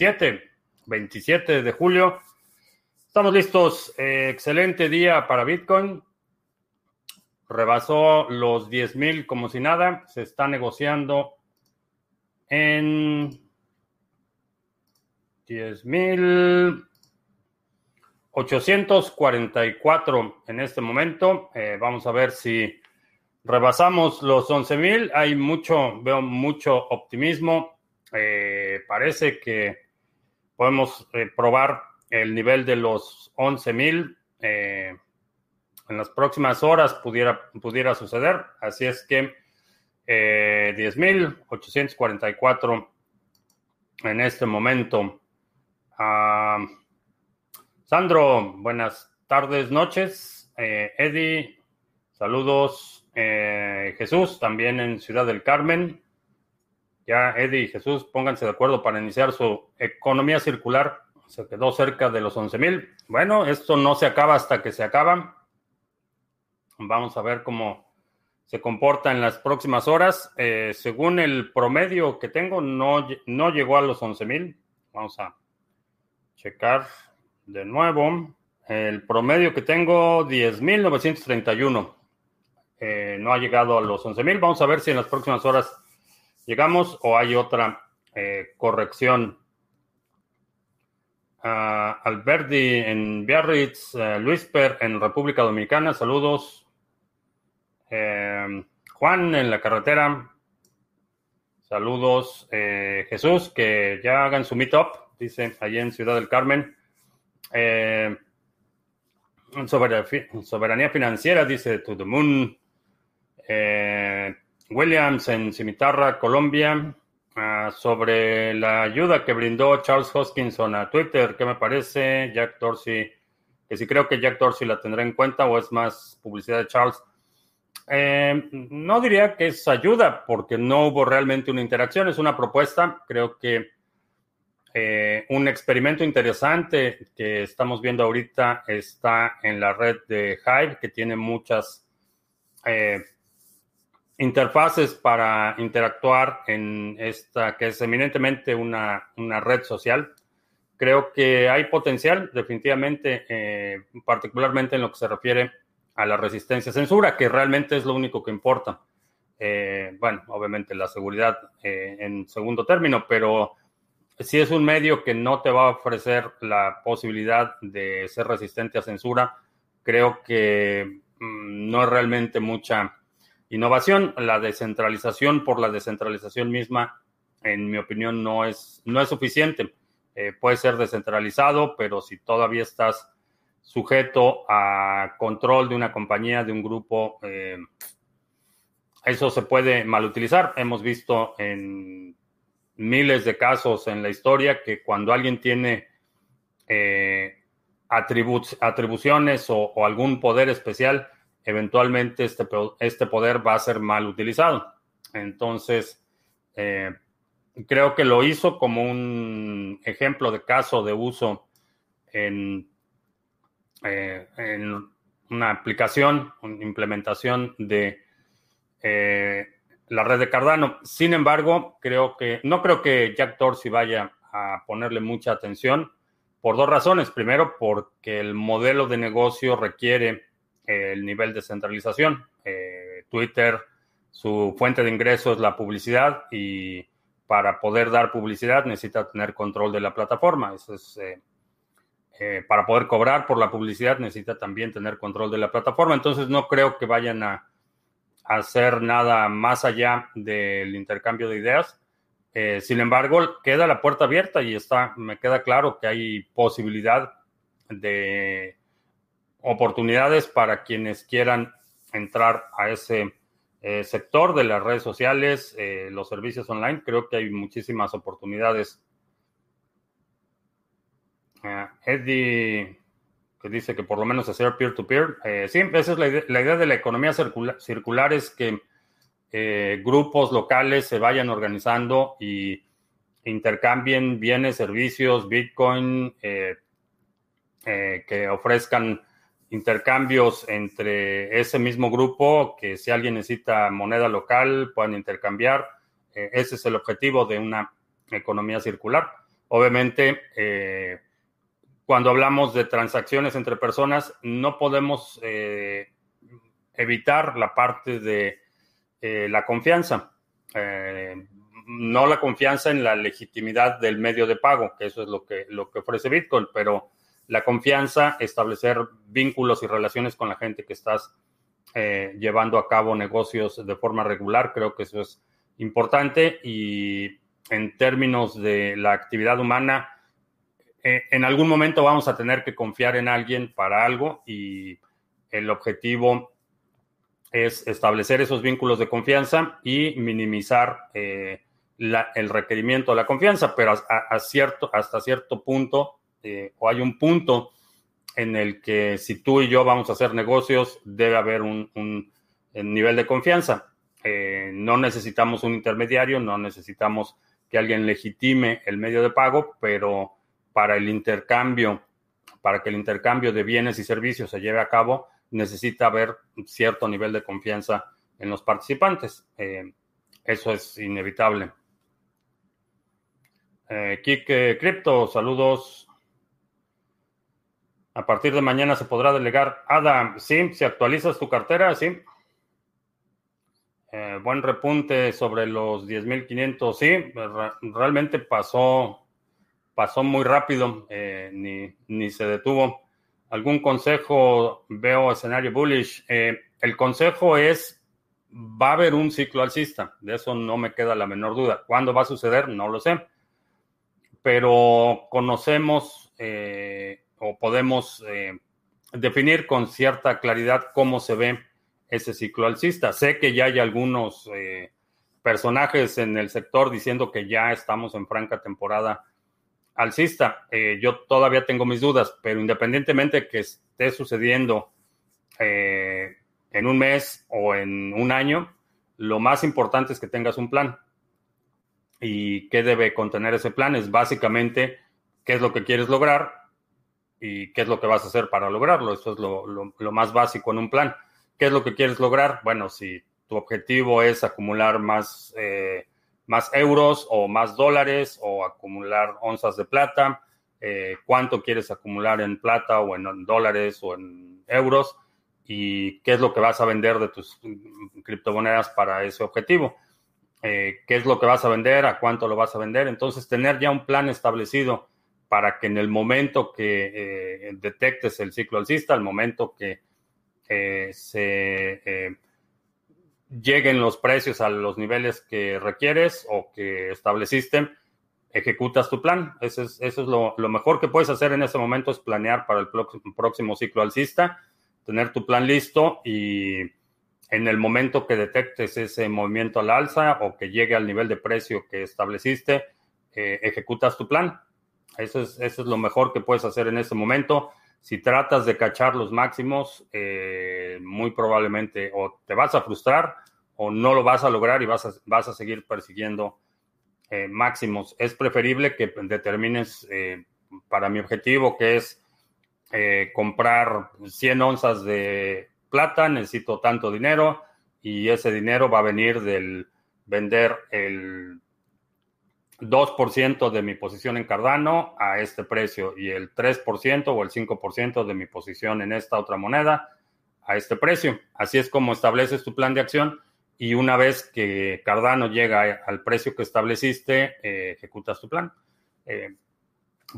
27, 27 de julio. Estamos listos. Eh, excelente día para Bitcoin. Rebasó los 10 mil como si nada. Se está negociando en 10 mil 844 en este momento. Eh, vamos a ver si rebasamos los 11 mil. Hay mucho, veo mucho optimismo. Eh, parece que podemos eh, probar el nivel de los 11 mil. en las próximas horas pudiera, pudiera suceder. Así es que 10.844 en este momento. Sandro, buenas tardes, noches. Eh, Eddie, saludos. Eh, Jesús, también en Ciudad del Carmen. Ya Eddie y Jesús, pónganse de acuerdo para iniciar su economía circular. Se quedó cerca de los 11 mil. Bueno, esto no se acaba hasta que se acaba. Vamos a ver cómo se comporta en las próximas horas. Eh, según el promedio que tengo, no, no llegó a los 11 mil. Vamos a checar de nuevo. El promedio que tengo, 10.931. Eh, no ha llegado a los 11.000. Vamos a ver si en las próximas horas llegamos o hay otra eh, corrección. Uh, Alberti en Biarritz, uh, Luisper en República Dominicana, saludos. Juan en la carretera, saludos. Jesús, que ya hagan su meetup, dice allí en Ciudad del Carmen. Eh, soberanía financiera, dice To the Moon. Eh, Williams en Cimitarra, Colombia. Ah, sobre la ayuda que brindó Charles Hoskinson a Twitter, ¿qué me parece? Jack Dorsey, que si creo que Jack Dorsey la tendrá en cuenta o es más publicidad de Charles. Eh, no diría que es ayuda porque no hubo realmente una interacción, es una propuesta. Creo que eh, un experimento interesante que estamos viendo ahorita está en la red de Hive, que tiene muchas eh, interfaces para interactuar en esta, que es eminentemente una, red social. Creo que hay potencial, definitivamente, eh, particularmente en lo que se refiere a la resistencia a censura, que realmente es lo único que importa. bueno, obviamente la seguridad en segundo término, pero si es un medio que no te va a ofrecer la posibilidad de ser resistente a censura, creo que mm, no es realmente mucha innovación. La descentralización por la descentralización misma, en mi opinión, no es, no es suficiente. Eh, puede ser descentralizado, pero si todavía estás sujeto a control de una compañía, de un grupo, eh, eso se puede malutilizar. Hemos visto en miles de casos en la historia que cuando alguien tiene eh, atribuciones o, algún poder especial, eventualmente este, este, poder va a ser mal utilizado. Entonces, eh, creo que lo hizo como un ejemplo de caso de uso en, eh, en una aplicación, una implementación de la red de Cardano. Sin embargo, creo que no creo que Jack Dorsey vaya a ponerle mucha atención por dos razones. Primero, porque el modelo de negocio requiere eh, el nivel de centralización. Eh, Twitter, su fuente de ingresos es la publicidad y para poder dar publicidad necesita tener control de la plataforma. Eso es, eh, para poder cobrar por la publicidad necesita también tener control de la plataforma. Entonces no creo que vayan a hacer nada más allá del intercambio de ideas. Eh, sin embargo, queda la puerta abierta y está, me queda claro que hay posibilidad de oportunidades para quienes quieran entrar a ese eh, sector de las redes sociales, eh, los servicios online. Creo que hay muchísimas oportunidades. Eddie que dice que por lo menos hacer peer-to-peer. Eh, sí, esa es la idea, de la economía circular, es que grupos locales se vayan organizando y intercambien bienes, servicios, Bitcoin, que ofrezcan intercambios entre ese mismo grupo, que si alguien necesita moneda local, puedan intercambiar. ese es el objetivo de una economía circular. obviamente, cuando hablamos de transacciones entre personas, no podemos evitar la parte de la confianza. no la confianza en la legitimidad del medio de pago, que eso es lo que, lo que ofrece Bitcoin, pero la confianza, establecer vínculos y relaciones con la gente que estás eh, llevando a cabo negocios de forma regular. Creo que eso es importante y en términos de la actividad humana, eh, en algún momento vamos a tener que confiar en alguien para algo y el objetivo es establecer esos vínculos de confianza y minimizar eh, el requerimiento de la confianza, pero cierto, hasta cierto punto eh, o hay un punto en el que si tú y yo vamos a hacer negocios, debe haber un, nivel de confianza. Eh, no necesitamos un intermediario, no necesitamos que alguien legitime el medio de pago, pero para el intercambio, para que el intercambio de bienes y servicios se lleve a cabo, necesita haber un cierto nivel de confianza en los participantes. Eh, eso es inevitable. Eh, Kike Crypto, saludos. A partir de mañana se podrá delegar. Adam, sí, si actualizas tu cartera, sí. Eh, buen repunte sobre los 10.500, sí, realmente pasó, pasó muy rápido, eh, ni, ni, se detuvo. ¿Algún consejo? Veo escenario bullish. Eh, el consejo es, va a haber un ciclo alcista, de eso no me queda la menor duda. ¿Cuándo va a suceder? No lo sé. Pero conocemos o podemos eh, definir con cierta claridad cómo se ve ese ciclo alcista. Sé que ya hay algunos eh, personajes en el sector diciendo que ya estamos en franca temporada alcista. Eh, yo todavía tengo mis dudas, pero independientemente de que esté sucediendo en un mes o en un año, lo más importante es que tengas un plan. ¿Y qué debe contener ese plan? Es básicamente qué es lo que quieres lograr, y qué es lo que vas a hacer para lograrlo. Eso es lo, más básico en un plan. ¿Qué es lo que quieres lograr? Bueno, si tu objetivo es acumular más, eh, más euros o más dólares o acumular onzas de plata, eh, cuánto quieres acumular en plata o en, dólares o en euros y qué es lo que vas a vender de tus criptomonedas para ese objetivo. Eh, qué es lo que vas a vender, a cuánto lo vas a vender. Entonces, tener ya un plan establecido para que en el momento que eh, detectes el ciclo alcista, al momento que eh, se eh, lleguen los precios a los niveles que requieres o que estableciste, ejecutas tu plan. Eso es, eso es lo, mejor que puedes hacer en ese momento, es planear para el próximo ciclo alcista, tener tu plan listo y en el momento que detectes ese movimiento al alza o que llegue al nivel de precio que estableciste, ejecutas tu plan eso es, eso es lo mejor que puedes hacer en este momento. Si tratas de cachar los máximos, eh, muy probablemente o te vas a frustrar o no lo vas a lograr y vas a, vas a seguir persiguiendo eh, máximos. Es preferible que determines eh, para mi objetivo, que es comprar 100 onzas de plata, necesito tanto dinero y ese dinero va a venir del vender el 2% de mi posición en Cardano a este precio y el 3% o el 5% de mi posición en esta otra moneda a este precio. Así es como estableces tu plan de acción y una vez que Cardano llega al precio que estableciste, eh, ejecutas tu plan. Eh,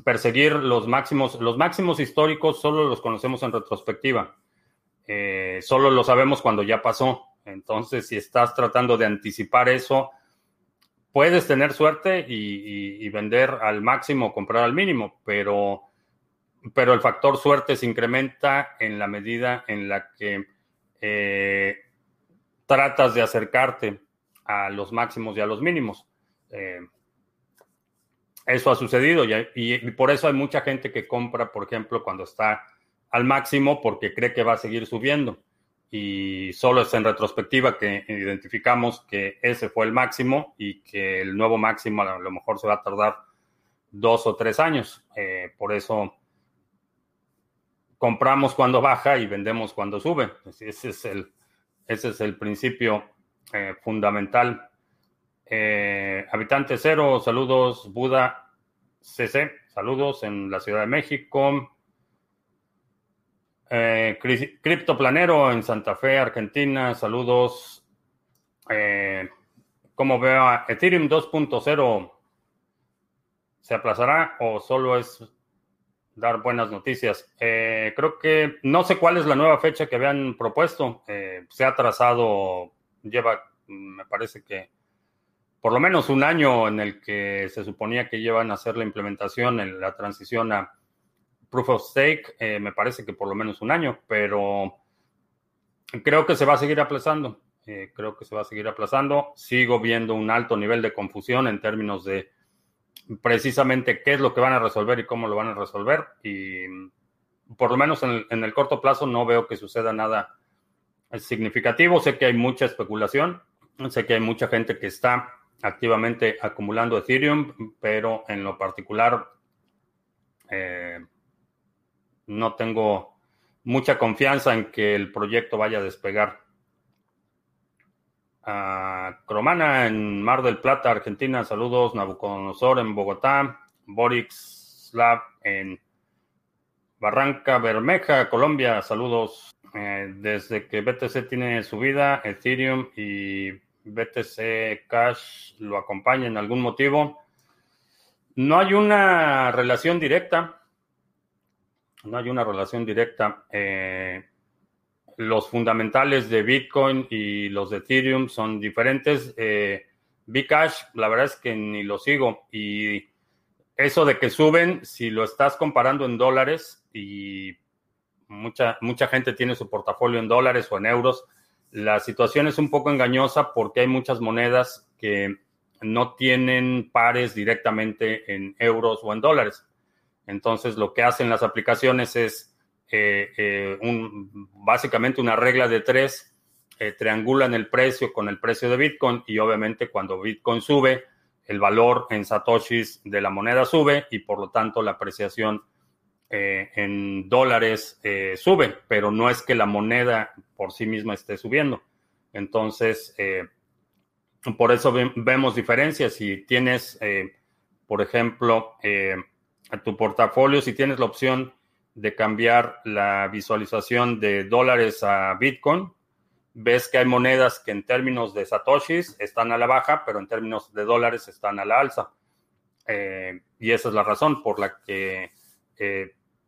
perseguir los máximos, los máximos históricos solo los conocemos en retrospectiva. Eh, solo lo sabemos cuando ya pasó. Entonces, si estás tratando de anticipar eso, puedes tener suerte y, vender al máximo, comprar al mínimo, pero, pero el factor suerte se incrementa en la medida en la que eh, tratas de acercarte a los máximos y a los mínimos. Eh, eso ha sucedido y, por eso hay mucha gente que compra, por ejemplo, cuando está al máximo porque cree que va a seguir subiendo y solo es en retrospectiva que identificamos que ese fue el máximo y que el nuevo máximo a lo mejor se va a tardar dos o tres años. Eh, por eso compramos cuando baja y vendemos cuando sube. Ese es el, ese es el principio eh, fundamental. Eh, habitante cero, saludos, Buda. CC, saludos en la Ciudad de México. Eh, Criptoplanero en Santa Fe, Argentina, saludos. Eh, ¿Cómo veo a Ethereum 2.0? ¿Se aplazará o solo es dar buenas noticias? Eh, creo que no sé cuál es la nueva fecha que habían propuesto. Eh, se ha trazado, lleva, me parece que por lo menos un año en el que se suponía que llevan a hacer la implementación, en la transición a Proof of Stake, eh, me parece que por lo menos un año, pero creo que se va a seguir aplazando. Eh, creo que se va a seguir aplazando. Sigo viendo un alto nivel de confusión en términos de precisamente qué es lo que van a resolver y cómo lo van a resolver. Y por lo menos en el corto plazo no veo que suceda nada significativo. Sé que hay mucha especulación. Sé que hay mucha gente que está activamente acumulando Ethereum, pero en lo particular eh, no tengo mucha confianza en que el proyecto vaya a despegar. a Cromana en Mar del Plata, Argentina, saludos. Nabucodonosor en Bogotá. Borix en Barranca Bermeja, Colombia, saludos. Eh, desde que BTC tiene su vida, Ethereum y BTC Cash lo acompaña en algún motivo. No hay una relación directa. No hay una relación directa. Eh, los fundamentales de Bitcoin y los de Ethereum son diferentes. Eh, Bcash, la verdad es que ni lo sigo. Y eso de que suben, si lo estás comparando en dólares y mucha, mucha gente tiene su portafolio en dólares o en euros, la situación es un poco engañosa porque hay muchas monedas que no tienen pares directamente en euros o en dólares. Entonces, lo que hacen las aplicaciones es eh, eh, un, básicamente una regla de tres, eh, triangulan el precio con el precio de Bitcoin y obviamente cuando Bitcoin sube, el valor en satoshis de la moneda sube y por lo tanto la apreciación eh, en dólares eh, sube, pero no es que la moneda por sí misma esté subiendo. Entonces, eh, por eso vemos diferencias. Si tienes, por ejemplo, tu portafolio, si tienes la opción de cambiar la visualización de dólares a Bitcoin, ves que hay monedas que en términos de satoshis están a la baja, pero en términos de dólares están a la alza. y esa es la razón por la que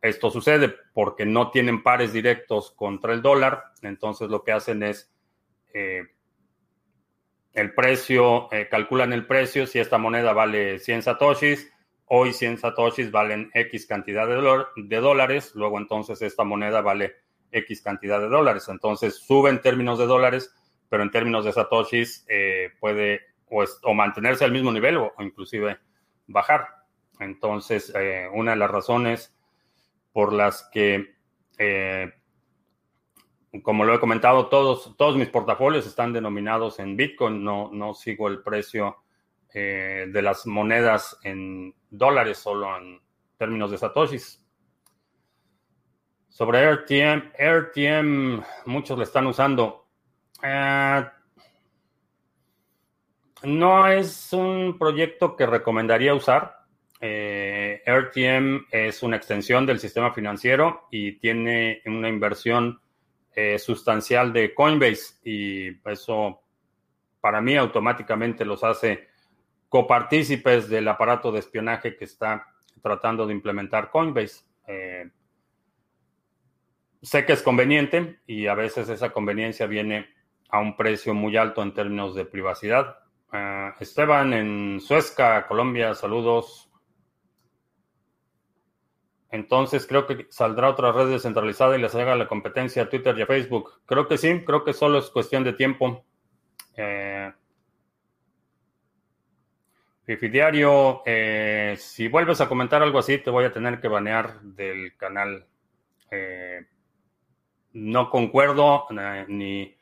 esto sucede porque no tienen pares directos contra el dólar, entonces lo que hacen es eh, el precio, eh, calculan el precio, si esta moneda vale 100 satoshis, hoy 100 satoshis valen X cantidad de, dólares, luego entonces esta moneda vale X cantidad de dólares, entonces sube en términos de dólares, pero en términos de satoshis eh, puede o, mantenerse al mismo nivel o, inclusive bajar. Entonces, una de las razones por las que, eh, como lo he comentado, todos, todos mis portafolios están denominados en Bitcoin, no, no sigo el precio eh, de las monedas en dólares, solo en términos de satoshis. Sobre RTM, RTM muchos lo están usando. Eh, no es un proyecto que recomendaría usar. Eh, RTM es una extensión del sistema financiero y tiene una inversión eh, sustancial de Coinbase y eso para mí automáticamente los hace copartícipes del aparato de espionaje que está tratando de implementar Coinbase. Eh, sé que es conveniente y a veces esa conveniencia viene a un precio muy alto en términos de privacidad. Ah, Esteban en Suezca, Colombia, saludos. Entonces creo que saldrá otra red descentralizada y les haga la competencia a Twitter y a Facebook. Creo que sí, creo que solo es cuestión de tiempo. Eh, Fifidiario, eh, si vuelves a comentar algo así, te voy a tener que banear del canal. Eh, no concuerdo eh, ni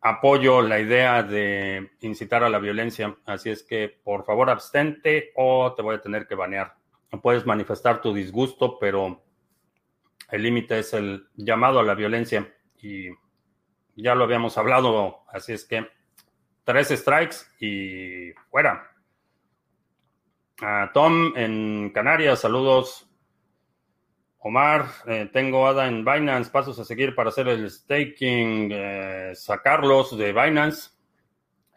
apoyo la idea de incitar a la violencia, así es que por favor abstente o te voy a tener que banear. Puedes manifestar tu disgusto, pero el límite es el llamado a la violencia y ya lo habíamos hablado, así es que tres strikes y fuera. Tom en Canarias, saludos. Omar, eh, tengo ADA en Binance, pasos a seguir para hacer el staking, eh, sacarlos de Binance,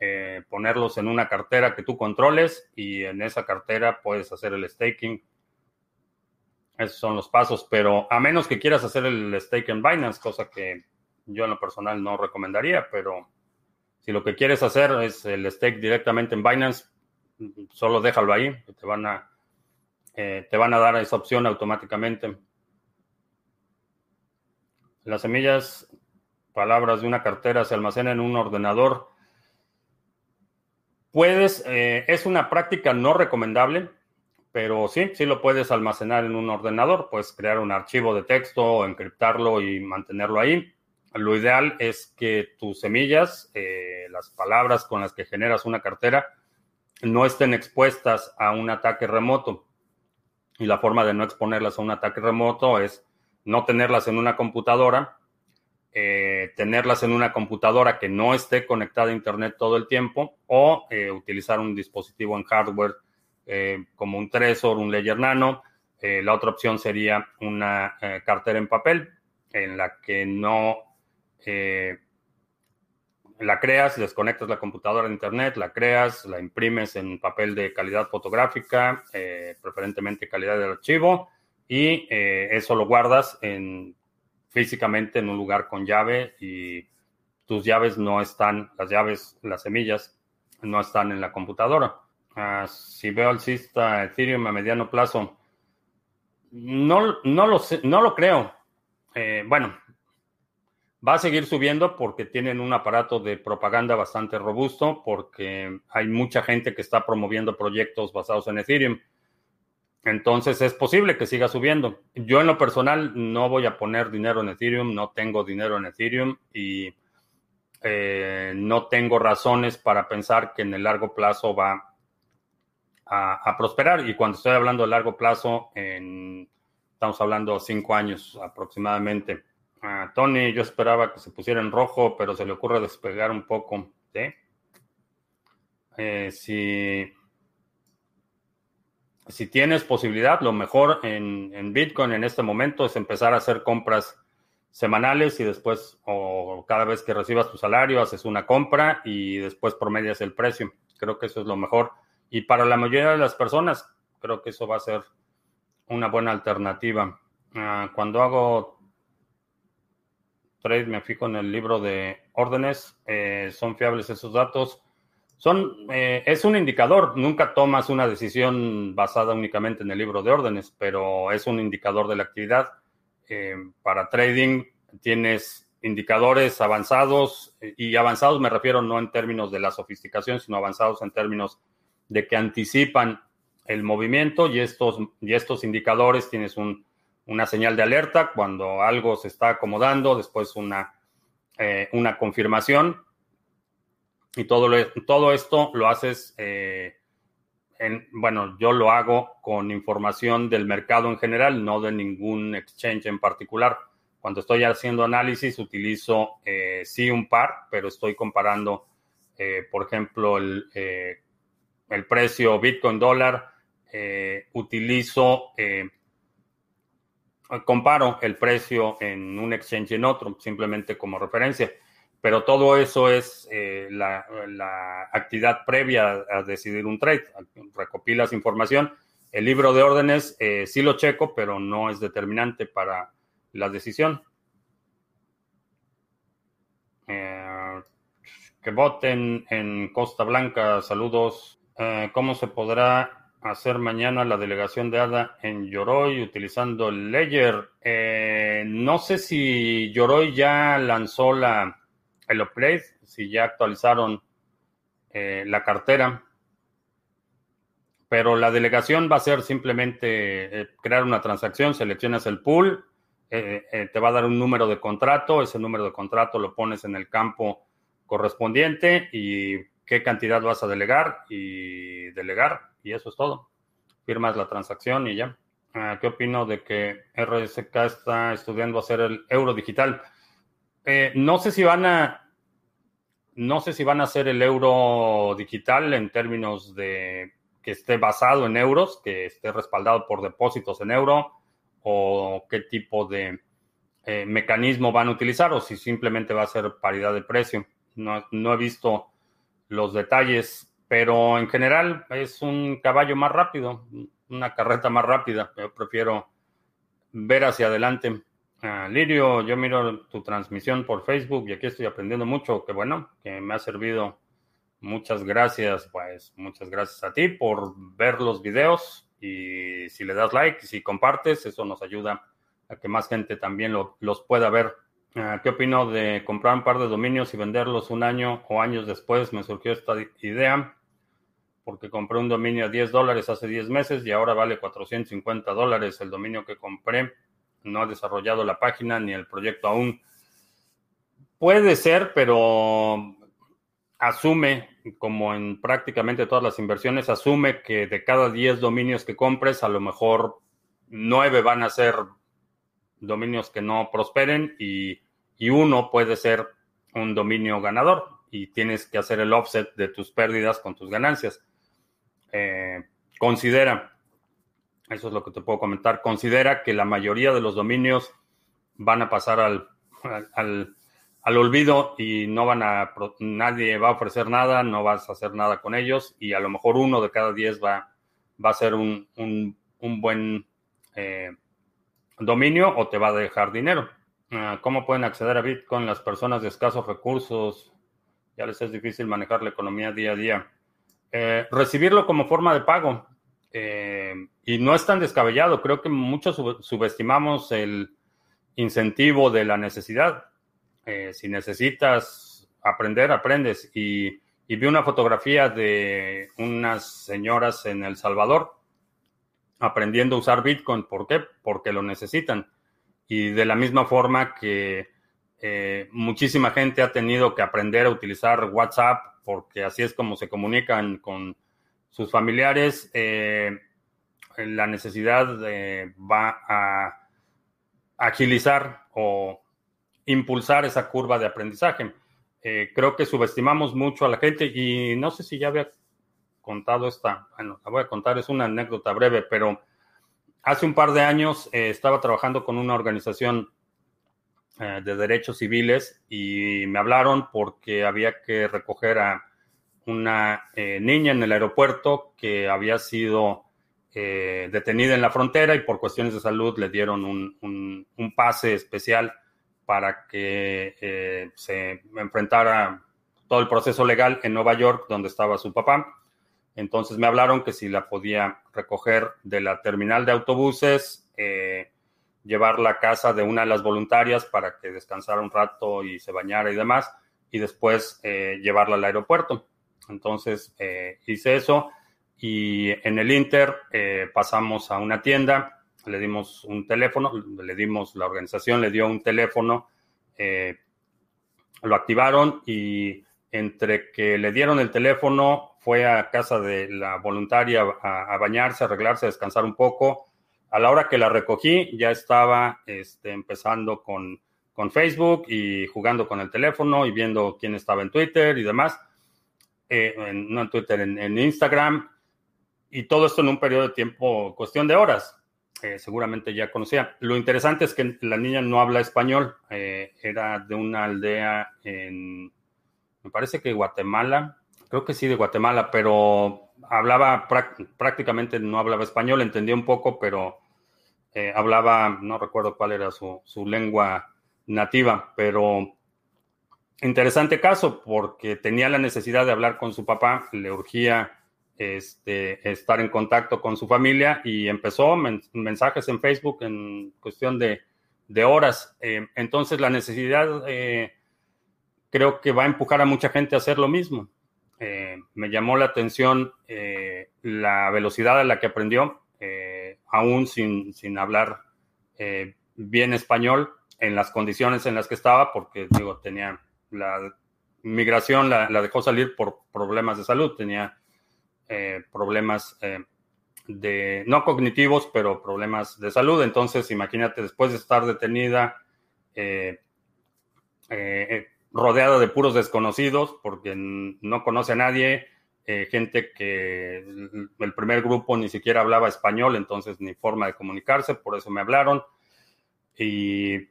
eh, ponerlos en una cartera que tú controles y en esa cartera puedes hacer el staking. Esos son los pasos, pero a menos que quieras hacer el stake en Binance, cosa que yo en lo personal no recomendaría, pero si lo que quieres hacer es el stake directamente en Binance, solo déjalo ahí, te van a, te van a dar esa opción automáticamente. Las semillas, palabras de una cartera se almacenan en un ordenador. Puedes, eh, es una práctica no recomendable, pero sí, sí lo puedes almacenar en un ordenador. Puedes crear un archivo de texto, encriptarlo y mantenerlo ahí. Lo ideal es que tus semillas, eh, las palabras con las que generas una cartera, no estén expuestas a un ataque remoto. Y la forma de no exponerlas a un ataque remoto es no tenerlas en una computadora, eh, tenerlas en una computadora que no esté conectada a Internet todo el tiempo o eh, utilizar un dispositivo en hardware como un Trezor, un Ledger Nano. la otra opción sería una cartera en papel en la que no la creas, desconectas la computadora de Internet, la creas, la imprimes en papel de calidad fotográfica, preferentemente calidad de archivo y eh, eso lo guardas en, físicamente en un lugar con llave y tus llaves no están, las llaves, las semillas no están en la computadora. Ah, si veo alcista Ethereum a mediano plazo, no, no, lo, sé, no lo creo. Eh, bueno, va a seguir subiendo porque tienen un aparato de propaganda bastante robusto, porque hay mucha gente que está promoviendo proyectos basados en Ethereum. Entonces es posible que siga subiendo. Yo en lo personal no voy a poner dinero en Ethereum, no tengo dinero en Ethereum y eh, no tengo razones para pensar que en el largo plazo va a, prosperar. Y cuando estoy hablando de largo plazo, estamos hablando de cinco años aproximadamente. Tony, yo esperaba que se pusiera en rojo, pero se le ocurre despegar un poco. Eh, si si tienes posibilidad, lo mejor en, Bitcoin en este momento es empezar a hacer compras semanales y después o cada vez que recibas tu salario haces una compra y después promedias el precio. Creo que eso es lo mejor. Y para la mayoría de las personas, creo que eso va a ser una buena alternativa. Ah, cuando hago trade, me fijo en el libro de órdenes. Eh, ¿Son fiables esos datos? Son, eh, es un indicador, nunca tomas una decisión basada únicamente en el libro de órdenes, pero es un indicador de la actividad. Eh, para trading tienes indicadores avanzados y avanzados me refiero no en términos de la sofisticación, sino avanzados en términos de que anticipan el movimiento y estos, y estos indicadores tienes una señal de alerta cuando algo se está acomodando, después una, eh, una confirmación y todo, todo esto lo haces, eh, en, bueno, yo lo hago con información del mercado en general, no de ningún exchange en particular. Cuando estoy haciendo análisis, utilizo eh, sí un par, pero estoy comparando, por ejemplo, el, el, precio Bitcoin dólar. utilizo, comparo el precio en un exchange y en otro, simplemente como referencia pero todo eso es eh, la, actividad previa a decidir un trade. Recopilas información. El libro de órdenes eh, sí lo checo, pero no es determinante para la decisión. Eh, que voten en Costa Blanca. Saludos. ¿Cómo se podrá hacer mañana la delegación de ADA en Yoroi utilizando Ledger? no sé si Yoroi ya lanzó la el upgrade, si ya actualizaron eh, la cartera. Pero la delegación va a ser simplemente eh, crear una transacción, seleccionas el pool, eh, te va a dar un número de contrato, ese número de contrato lo pones en el campo correspondiente y qué cantidad vas a delegar y delegar y eso es todo. Firmas la transacción y ya. Ah, ¿Qué opino de que RSK está estudiando hacer el euro digital? Eh, no sé si van a. No sé si van a hacer el euro digital en términos de que esté basado en euros, que esté respaldado por depósitos en euro, o qué tipo de eh, mecanismo van a utilizar, o si simplemente va a ser paridad de precio. No, no he visto los detalles, pero en general es un caballo más rápido, una carreta más rápida. Yo prefiero ver hacia adelante. Ah, Lirio, yo miro tu transmisión por Facebook y aquí estoy aprendiendo mucho, que bueno, que me ha servido. Muchas gracias, pues muchas gracias a ti por ver los videos y si le das like, si compartes, eso nos ayuda a que más gente también los pueda ver. Ah, ¿Qué opino de comprar un par de dominios y venderlos un año o años después? Me surgió esta idea porque compré un dominio a 10 dólares hace 10 meses y ahora vale 450 dólares el dominio que compré. No ha desarrollado la página ni el proyecto aún. Puede ser, pero asume, como en prácticamente todas las inversiones, asume que de cada 10 dominios que compres, a lo mejor 9 van a ser dominios que no prosperen y y uno puede ser un dominio ganador y tienes que hacer el offset de tus pérdidas con tus ganancias. Eh, considera, eso es lo que te puedo comentar, considera que la mayoría de los dominios van a pasar al, al, olvido y no van a, nadie va a ofrecer nada, no vas a hacer nada con ellos y a lo mejor uno de cada diez va, va a ser un, buen eh, dominio o te va a dejar dinero. ¿Cómo pueden acceder a Bitcoin las personas de escasos recursos? Ya les es difícil manejar la economía día a día. Eh, recibirlo como forma de pago. Eh, y no es tan descabellado. Creo que muchos subestimamos el incentivo de la necesidad. Eh, si necesitas aprender, aprendes. Y vi una fotografía de unas señoras en El Salvador aprendiendo a usar Bitcoin. ¿Por qué? Porque lo necesitan y de la misma forma que eh, muchísima gente ha tenido que aprender a utilizar WhatsApp porque así es como se comunican con sus familiares, eh, la necesidad eh, va a agilizar o impulsar esa curva de aprendizaje. creo que subestimamos mucho a la gente y no sé si ya había contado esta, bueno, la voy a contar, es una anécdota breve, pero hace un par de años eh, estaba trabajando con una organización eh, de derechos civiles y me hablaron porque había que recoger a una eh, niña en el aeropuerto que había sido detenida en la frontera y por cuestiones de salud le dieron un, un pase especial para que se enfrentara todo el proceso legal en Nueva York, donde estaba su papá. Entonces me hablaron que si la podía recoger de la terminal de autobuses, eh, llevarla a casa de una de las voluntarias para que descansara un rato y se bañara y demás, y después eh, llevarla al aeropuerto. Entonces eh, hice eso y en el Inter pasamos a una tienda, le dimos un teléfono, le dimos, la organización le dio un teléfono, lo activaron y entre que le dieron el teléfono, fue a casa de la voluntaria a, bañarse, arreglarse, descansar un poco. A la hora que la recogí, ya estaba este, empezando con, con, Facebook y jugando con el teléfono y viendo quién estaba en Twitter y demás. Eh, no en Twitter, en, Instagram. Y todo esto en un periodo de tiempo, cuestión de horas. Eh, seguramente ya conocía. Lo interesante es que la niña no habla español. Eh, era de una aldea en, me parece que Guatemala, creo que sí, de Guatemala, pero hablaba prácticamente, no hablaba español, entendía un poco, pero eh, hablaba, no recuerdo cuál era su, lengua nativa, pero interesante caso porque tenía la necesidad de hablar con su papá, le urgía este, estar en contacto con su familia y empezó mensajes en Facebook en cuestión de, horas. Eh, entonces la necesidad eh, creo que va a empujar a mucha gente a hacer lo mismo. Eh, me llamó la atención eh, la velocidad a la que aprendió, eh, aún sin, sin hablar bien español, en las condiciones en las que estaba, porque digo, tenía la migración, la, dejó salir por problemas de salud, tenía problemas de, no cognitivos, pero problemas de salud. Entonces, imagínate, después de estar detenida, rodeada de puros desconocidos porque no conoce a nadie, eh, gente que el primer grupo ni siquiera hablaba español, entonces ni forma de comunicarse, por eso me hablaron. Y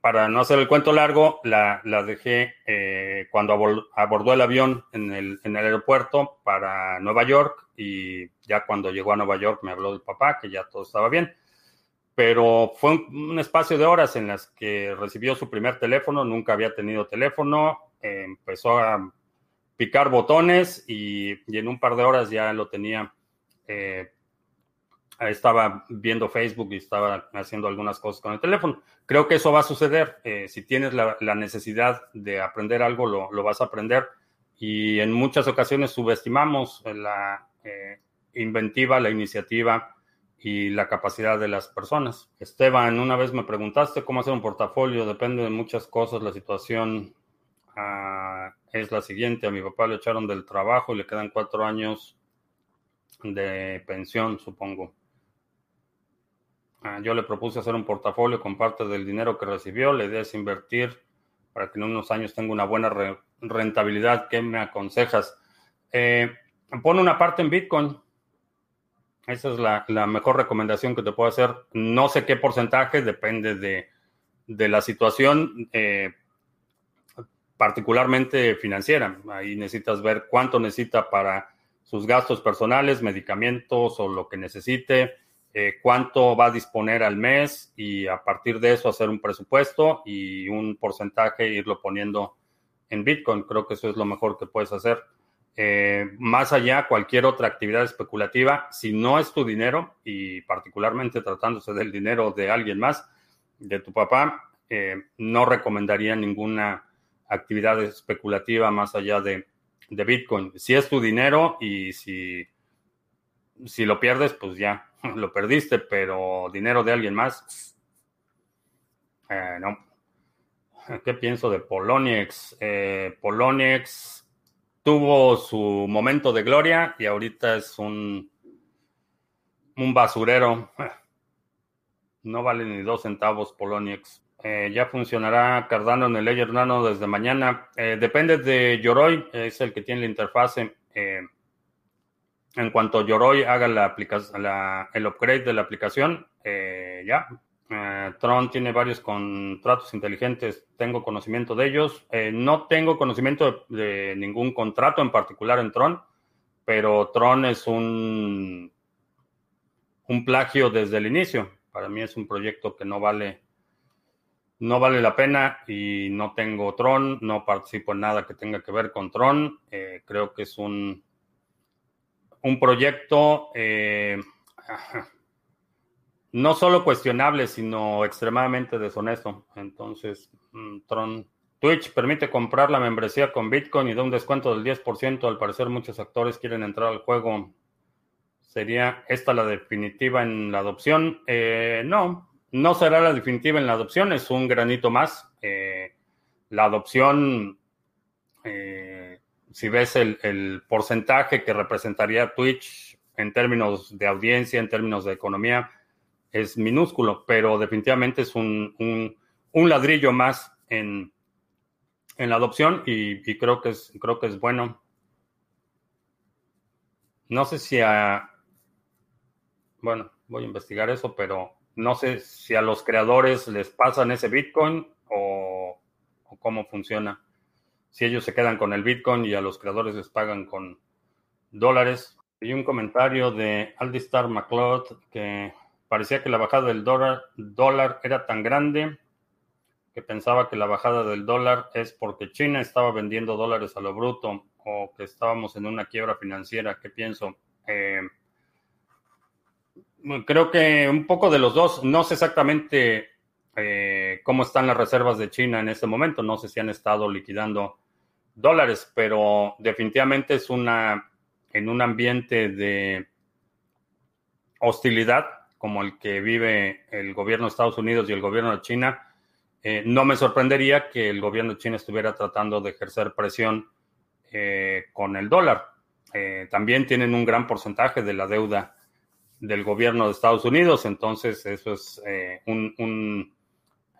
para no hacer el cuento largo, la, dejé eh, cuando abordó el avión en el, aeropuerto para Nueva York y ya cuando llegó a Nueva York me habló del papá, que ya todo estaba bien. Pero fue un, espacio de horas en las que recibió su primer teléfono, nunca había tenido teléfono, empezó a picar botones y, en un par de horas ya lo tenía eh, estaba viendo Facebook y estaba haciendo algunas cosas con el teléfono. Creo que eso va a suceder. Eh, si tienes la, necesidad de aprender algo, lo, vas a aprender. Y en muchas ocasiones subestimamos la eh, inventiva, la iniciativa y la capacidad de las personas. Esteban, una vez me preguntaste cómo hacer un portafolio. Depende de muchas cosas. La situación ah, es la siguiente. A mi papá le echaron del trabajo y le quedan cuatro años de pensión, supongo. Ah, yo le propuse hacer un portafolio con parte del dinero que recibió. La idea es invertir para que en unos años tenga una buena rentabilidad. ¿Qué me aconsejas? Eh, pon una parte en Bitcoin. Esa es la, mejor recomendación que te puedo hacer. No sé qué porcentaje, depende de, la situación, eh, particularmente financiera. Ahí necesitas ver cuánto necesita para sus gastos personales, medicamentos o lo que necesite eh, cuánto va a disponer al mes y a partir de eso hacer un presupuesto y un porcentaje irlo poniendo en Bitcoin. Creo que eso es lo mejor que puedes hacer. Eh, más allá, cualquier otra actividad especulativa, si no es tu dinero y particularmente tratándose del dinero de alguien más, de tu papá, eh, no recomendaría ninguna actividad especulativa más allá de, de Bitcoin. Si es tu dinero y si, si lo pierdes, pues ya, lo perdiste, pero dinero de alguien más, eh, no. ¿Qué pienso de Poloniex? Poloniex tuvo su momento de gloria y ahorita es un, un basurero. No vale ni dos centavos Poloniex. Eh, ya funcionará Cardano en el Ledger Nano desde mañana. depende de Yoroi, es el que tiene la interfase en cuanto Yoroi haga la el upgrade de la aplicación, eh, ya. Eh, Tron tiene varios contratos inteligentes, tengo conocimiento de ellos. Eh, no tengo conocimiento de, ningún contrato en particular en Tron, pero Tron es un, un plagio desde el inicio. Para mí es un proyecto que no vale, no vale la pena y no tengo Tron, no participo en nada que tenga que ver con Tron. creo que es un un proyecto eh, no solo cuestionable, sino extremadamente deshonesto. Entonces, mm, Tron, Twitch permite comprar la membresía con Bitcoin y da un descuento del 10%. Al parecer, muchos actores quieren entrar al juego. ¿Sería esta la definitiva en la adopción? Eh, no, no será la definitiva en la adopción, es un granito más. Eh, la adopción si ves el, porcentaje que representaría Twitch en términos de audiencia, en términos de economía, es minúsculo, pero definitivamente es un, ladrillo más en, la adopción y, creo, que es, creo que es bueno. No sé si a... Bueno, voy a investigar eso, pero no sé si a los creadores les pasan ese Bitcoin o cómo funciona si ellos se quedan con el Bitcoin y a los creadores les pagan con dólares. Y un comentario de Aldistar McLeod que parecía que la bajada del dólar, era tan grande que pensaba que la bajada del dólar es porque China estaba vendiendo dólares a lo bruto o que estábamos en una quiebra financiera. ¿Qué pienso? Eh, creo que un poco de los dos. No sé exactamente eh, cómo están las reservas de China en este momento. No sé si han estado liquidando dólares, pero definitivamente es una, en un ambiente de hostilidad como el que vive el gobierno de Estados Unidos y el gobierno de China, eh, no me sorprendería que el gobierno de China estuviera tratando de ejercer presión eh, con el dólar. Eh, también tienen un gran porcentaje de la deuda del gobierno de Estados Unidos, entonces eso es un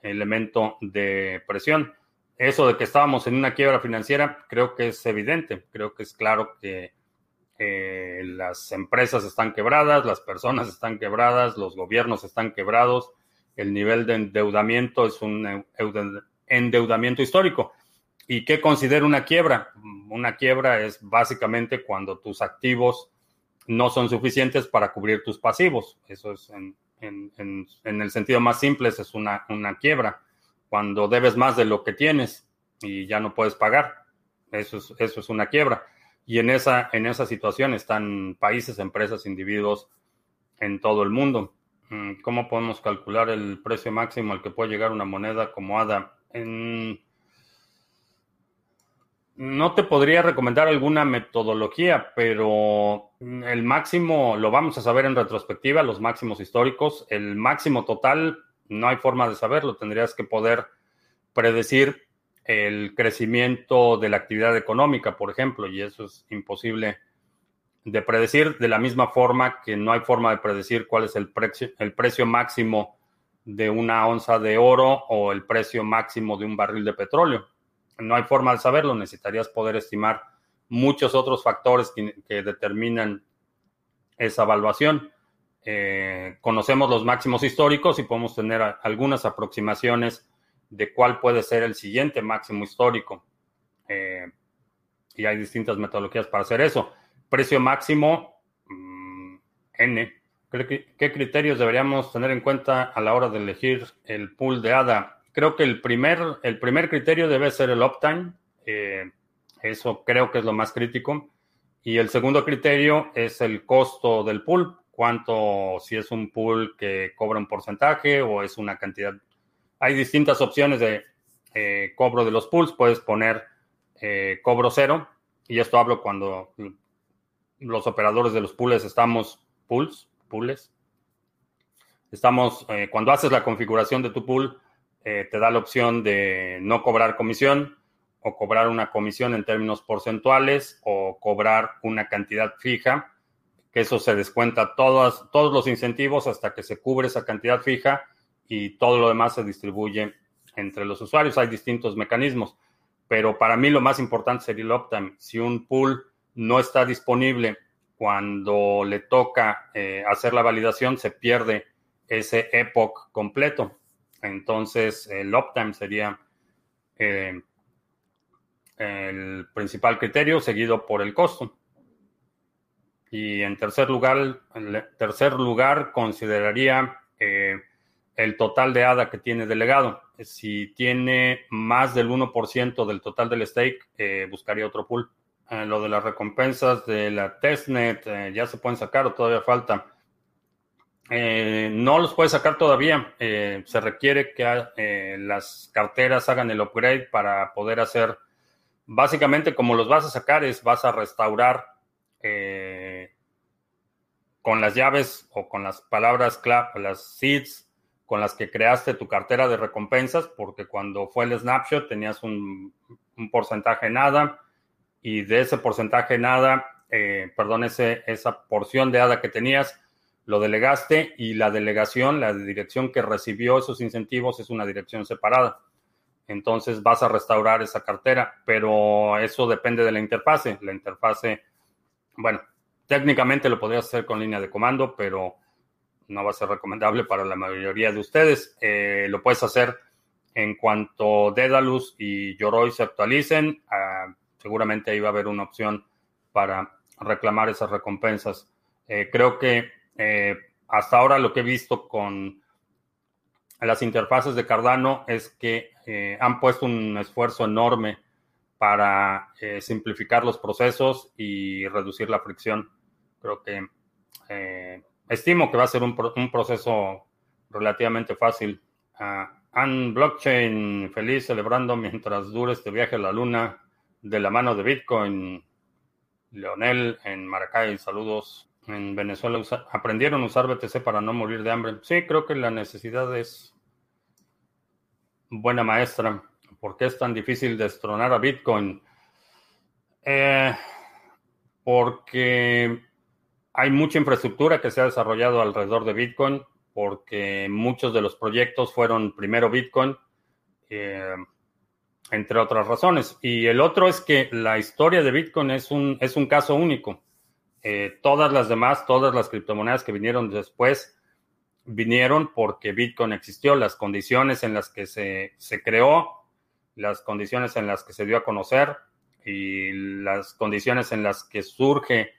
elemento de presión eso de que estábamos en una quiebra financiera, creo que es evidente, creo que es claro que eh, las empresas están quebradas, las personas están quebradas, los gobiernos están quebrados, el nivel de endeudamiento es un endeudamiento histórico. ¿Y qué considera una quiebra? Una quiebra es básicamente cuando tus activos no son suficientes para cubrir tus pasivos. Eso es en, el sentido más simple, es una, una quiebra. Cuando debes más de lo que tienes y ya no puedes pagar, eso es, eso es una quiebra. Y en esa, en esa situación están países, empresas, individuos en todo el mundo. Mm, ¿Cómo podemos calcular el precio máximo al que puede llegar una moneda como ADA? no te podría recomendar alguna metodología, pero el máximo lo vamos a saber en retrospectiva, los máximos históricos. El máximo total no hay forma de saberlo. Tendrías que poder predecir el crecimiento de la actividad económica, por ejemplo, y eso es imposible de predecir de la misma forma que no hay forma de predecir cuál es el precio, el precio máximo de una onza de oro o el precio máximo de un barril de petróleo. No hay forma de saberlo, necesitarías poder estimar muchos otros factores que, determinan esa evaluación. Eh, conocemos los máximos históricos y podemos tener algunas aproximaciones de cuál puede ser el siguiente máximo histórico. Eh, y hay distintas metodologías para hacer eso. Precio máximo, mm, N. ¿Qué criterios deberíamos tener en cuenta a la hora de elegir el pool de ADA? Creo que el primer, el primer criterio debe ser el uptime. Eh, eso creo que es lo más crítico. Y el segundo criterio es el costo del pool. Cuánto, si es un pool que cobra un porcentaje o es una cantidad hay distintas opciones de eh, cobro de los pools. Puedes poner eh, cobro cero, y esto hablo cuando los operadores de los pools estamos, pools, pools, estamos, eh, cuando haces la configuración de tu pool, te da la opción de no cobrar comisión o cobrar una comisión en términos porcentuales o cobrar una cantidad fija, que eso se descuenta todas, todos los incentivos hasta que se cubre esa cantidad fija y todo lo demás se distribuye entre los usuarios. Hay distintos mecanismos, pero para mí lo más importante sería el uptime. Si un pool no está disponible cuando le toca eh, hacer la validación, se pierde ese epoch completo. Entonces, el uptime sería eh, el principal criterio, seguido por el costo. Y en tercer lugar, en tercer lugar consideraría eh, el total de ADA que tiene delegado. Si tiene más del 1% del total del stake, eh, buscaría otro pool. Eh, lo de las recompensas de la testnet, eh, ¿ya se pueden sacar o todavía falta? no los puedes sacar todavía. se requiere que las carteras hagan el upgrade para poder hacer, básicamente como los vas a sacar es vas a restaurar con las llaves o con las palabras clave, las seeds con las que creaste tu cartera de recompensas, porque cuando fue el snapshot tenías un, porcentaje nada y de ese porcentaje nada, eh, perdón, esa porción de ADA que tenías, lo delegaste y la delegación, la dirección que recibió esos incentivos es una dirección separada. Entonces vas a restaurar esa cartera, pero eso depende de la interfase. La interfase, bueno, técnicamente lo podrías hacer con línea de comando, pero no va a ser recomendable para la mayoría de ustedes. Eh, lo puedes hacer en cuanto Dedalus y Yoroi se actualicen. Ah, seguramente ahí va a haber una opción para reclamar esas recompensas. Eh, creo que eh, hasta ahora lo que he visto con las interfaces de Cardano es que han puesto un esfuerzo enorme para simplificar los procesos y reducir la fricción. Creo que Estimo que va a ser un, proceso relativamente fácil. Uh, Blockchain, feliz celebrando mientras dure este viaje a la luna de la mano de Bitcoin. Leonel en Maracay, saludos. En Venezuela aprendieron a usar BTC para no morir de hambre. Sí, creo que la necesidad es buena maestra. ¿Por qué es tan difícil destronar a Bitcoin? Eh, porque hay mucha infraestructura que se ha desarrollado alrededor de Bitcoin porque muchos de los proyectos fueron primero Bitcoin, eh, entre otras razones. Y el otro es que la historia de Bitcoin es un, es un caso único. Eh, todas las demás, todas las criptomonedas que vinieron después, vinieron porque Bitcoin existió, las condiciones en las que se, se creó, las condiciones en las que se dio a conocer y las condiciones en las que surge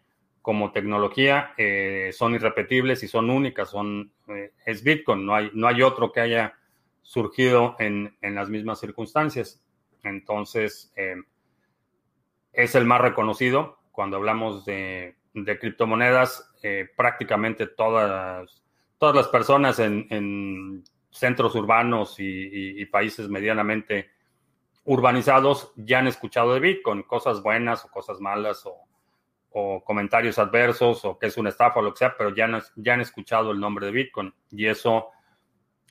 como tecnología eh, son irrepetibles y son únicas, son, eh, es Bitcoin, no hay, no hay otro que haya surgido en, en las mismas circunstancias. Entonces, eh, es el más reconocido. Cuando hablamos de, de criptomonedas, prácticamente todas, todas las personas en, en centros urbanos y, y, países medianamente urbanizados ya han escuchado de Bitcoin, cosas buenas o cosas malas o o comentarios adversos o que es una estafa o lo que sea, pero ya, no, ya han escuchado el nombre de Bitcoin y eso,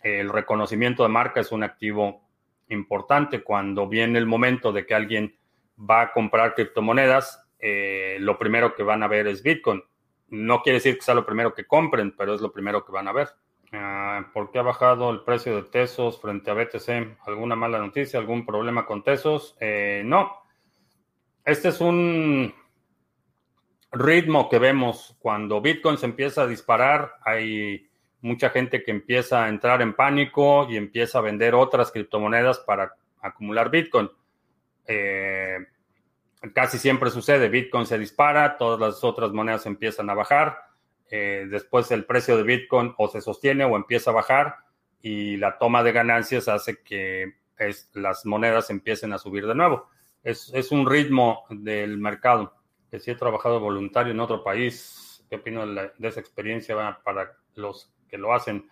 el reconocimiento de marca es un activo importante. Cuando viene el momento de que alguien va a comprar criptomonedas, eh, lo primero que van a ver es Bitcoin. No quiere decir que sea lo primero que compren, pero es lo primero que van a ver. Ah, ¿Por qué ha bajado el precio de Tesos frente a BTC? ¿Alguna mala noticia? ¿Algún problema con Tesos? Eh, no. Este es un ritmo que vemos cuando Bitcoin se empieza a disparar, hay mucha gente que empieza a entrar en pánico y empieza a vender otras criptomonedas para acumular Bitcoin. Eh, casi siempre sucede, Bitcoin se dispara, todas las otras monedas empiezan a bajar, eh, después el precio de Bitcoin o se sostiene o empieza a bajar y la toma de ganancias hace que las monedas empiecen a subir de nuevo. es un ritmo del mercado si he trabajado voluntario en otro país. ¿Qué opino de, esa experiencia para los que lo hacen?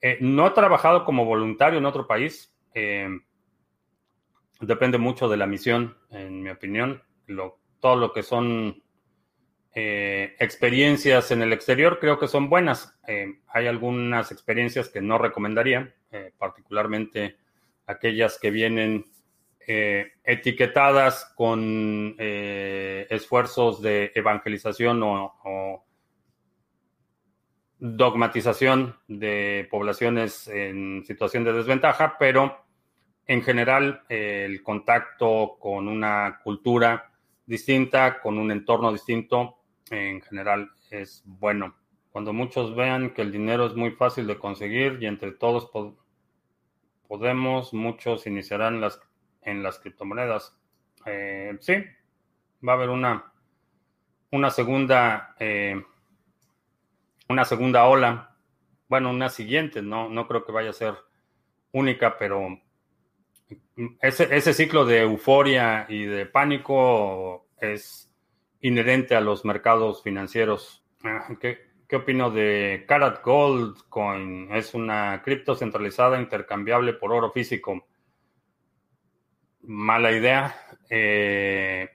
Eh, no he trabajado como voluntario en otro país. Eh, depende mucho de la misión, en mi opinión. todo lo que son eh, experiencias en el exterior creo que son buenas. hay algunas experiencias que no recomendaría, particularmente aquellas que vienen eh, etiquetadas con eh, esfuerzos de evangelización o, dogmatización de poblaciones en situación de desventaja, pero en general el contacto con una cultura distinta, con un entorno distinto, en general es bueno. Cuando muchos vean que el dinero es muy fácil de conseguir y entre todos podemos, muchos iniciarán las en las criptomonedas. Eh, sí, va a haber una, una segunda, eh, una segunda ola. Bueno, una siguiente, no, no creo que vaya a ser única, pero ese, ese ciclo de euforia y de pánico es inherente a los mercados financieros. Ah, ¿Qué, ¿Qué opino de Carat Gold Coin? Es una cripto centralizada intercambiable por oro físico mala idea. Eh,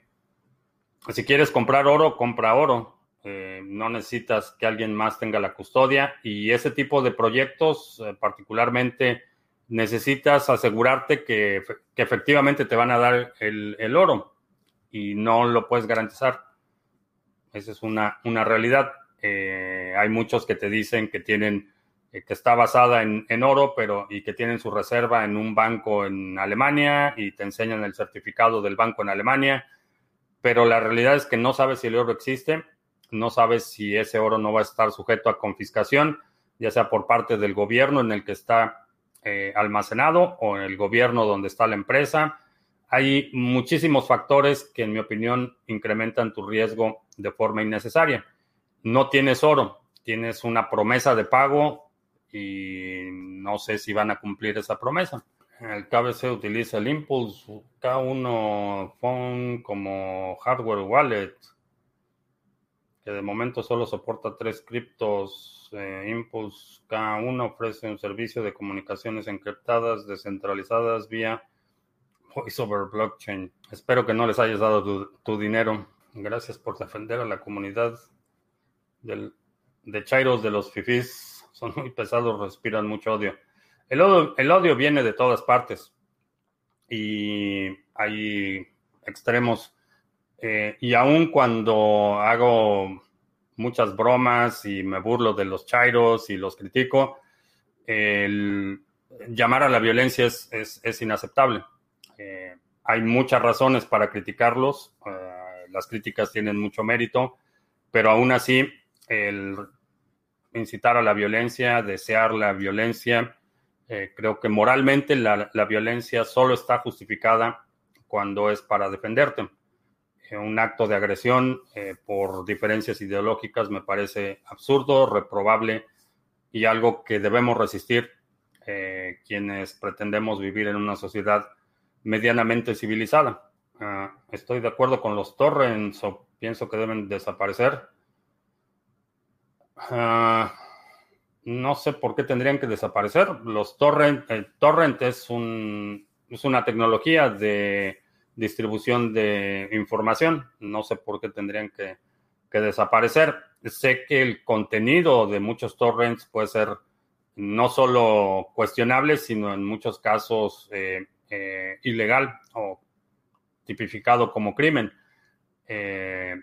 si quieres comprar oro, compra oro. Eh, no necesitas que alguien más tenga la custodia y ese tipo de proyectos eh, particularmente necesitas asegurarte que, efectivamente te van a dar el, oro y no lo puedes garantizar. Esa es una, una realidad. hay muchos que te dicen que tienen que está basada en, oro, pero y que tienen su reserva en un banco en Alemania y te enseñan el certificado del banco en Alemania, pero la realidad es que no sabes si el oro existe, no sabes si ese oro no va a estar sujeto a confiscación, ya sea por parte del gobierno en el que está eh, almacenado o en el gobierno donde está la empresa. Hay muchísimos factores que, en mi opinión, incrementan tu riesgo de forma innecesaria. No tienes oro, tienes una promesa de pago y no sé si van a cumplir esa promesa. El KBC utiliza el Impulse K1 Phone como hardware wallet, que de momento solo soporta tres criptos. Eh, Impulse K1 ofrece un servicio de comunicaciones encriptadas descentralizadas vía Voice over Blockchain. Espero que no les hayas dado tu, dinero. Gracias por defender a la comunidad de Chairos de los Fifis son muy pesados, respiran mucho odio. El, odio. viene de todas partes y hay extremos. Eh, y aun cuando hago muchas bromas y me burlo de los chairos y los critico, el llamar a la violencia es, es, inaceptable. Eh, hay muchas razones para criticarlos, eh, las críticas tienen mucho mérito, pero aún así el incitar a la violencia, desear la violencia, eh, creo que moralmente la, violencia solo está justificada cuando es para defenderte. Eh, un acto de agresión eh, por diferencias ideológicas me parece absurdo, reprobable y algo que debemos resistir quienes pretendemos vivir en una sociedad medianamente civilizada. Ah, estoy de acuerdo con los torrents o pienso que deben desaparecer. Ah, no sé por qué tendrían que desaparecer. Los torrent, torrent es, un, una tecnología de distribución de información. No sé por qué tendrían que, desaparecer. Sé que el contenido de muchos torrents puede ser no solo cuestionable, sino en muchos casos eh, eh, ilegal o tipificado como crimen. Eh,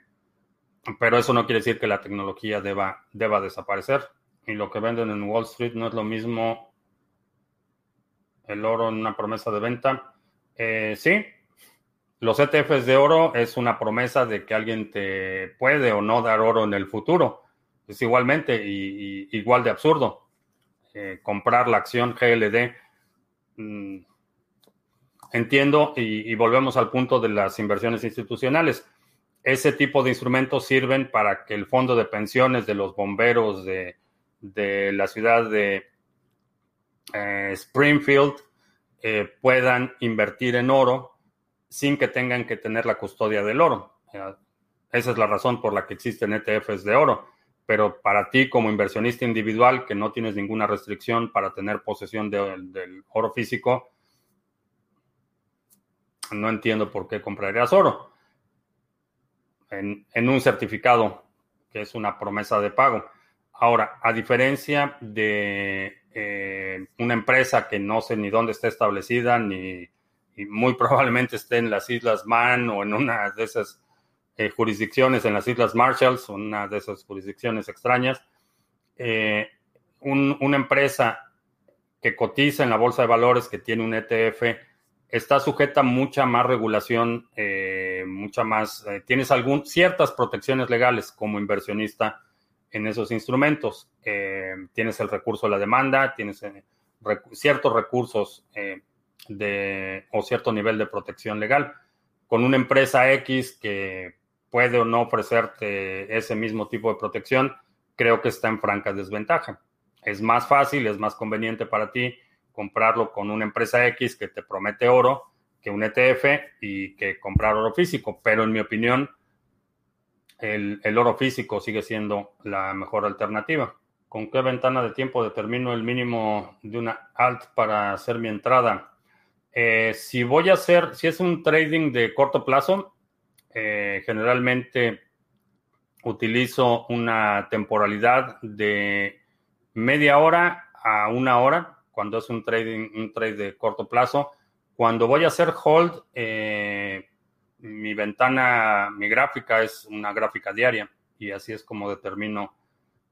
pero eso no quiere decir que la tecnología deba, deba desaparecer. Y lo que venden en Wall Street no es lo mismo el oro en una promesa de venta. Eh, sí, los ETFs de oro es una promesa de que alguien te puede o no dar oro en el futuro. Es igualmente y, igual de absurdo. Eh, comprar la acción GLD. Mm, entiendo y volvemos al punto de las inversiones institucionales ese tipo de instrumentos sirven para que el fondo de pensiones de los bomberos de, la ciudad de eh, Springfield eh, puedan invertir en oro sin que tengan que tener la custodia del oro. esa es la razón por la que existen ETFs de oro. Pero para ti como inversionista individual que no tienes ninguna restricción para tener posesión del oro físico, no entiendo por qué comprarías oro en, un certificado, que es una promesa de pago. Ahora, a diferencia de eh, una empresa que no sé ni dónde está establecida, ni y muy probablemente esté en las Islas Man o en una de esas eh, jurisdicciones en las Islas Marshalls, una de esas jurisdicciones extrañas, eh, una empresa que cotiza en la bolsa de valores, que tiene un ETF, está sujeta a mucha más regulación, eh, mucha más, eh, tienes algún, ciertas protecciones legales como inversionista en esos instrumentos. Eh, tienes el recurso de la demanda, tienes ciertos recursos de, o cierto nivel de protección legal. Con una empresa X que puede o no ofrecerte ese mismo tipo de protección, creo que está en franca desventaja. Es más fácil, es más conveniente para ti comprarlo con una empresa X que te promete oro que un ETF y que comprar oro físico. Pero en mi opinión, el, oro físico sigue siendo la mejor alternativa. ¿Con qué ventana de tiempo determino el mínimo de una alt para hacer mi entrada? Eh, si voy a hacer, si es un trading de corto plazo, eh, generalmente utilizo una temporalidad de media hora a una hora cuando es un trading, un trade de corto plazo. Cuando voy a hacer hold, eh, mi ventana, mi gráfica es una gráfica diaria y así es como determino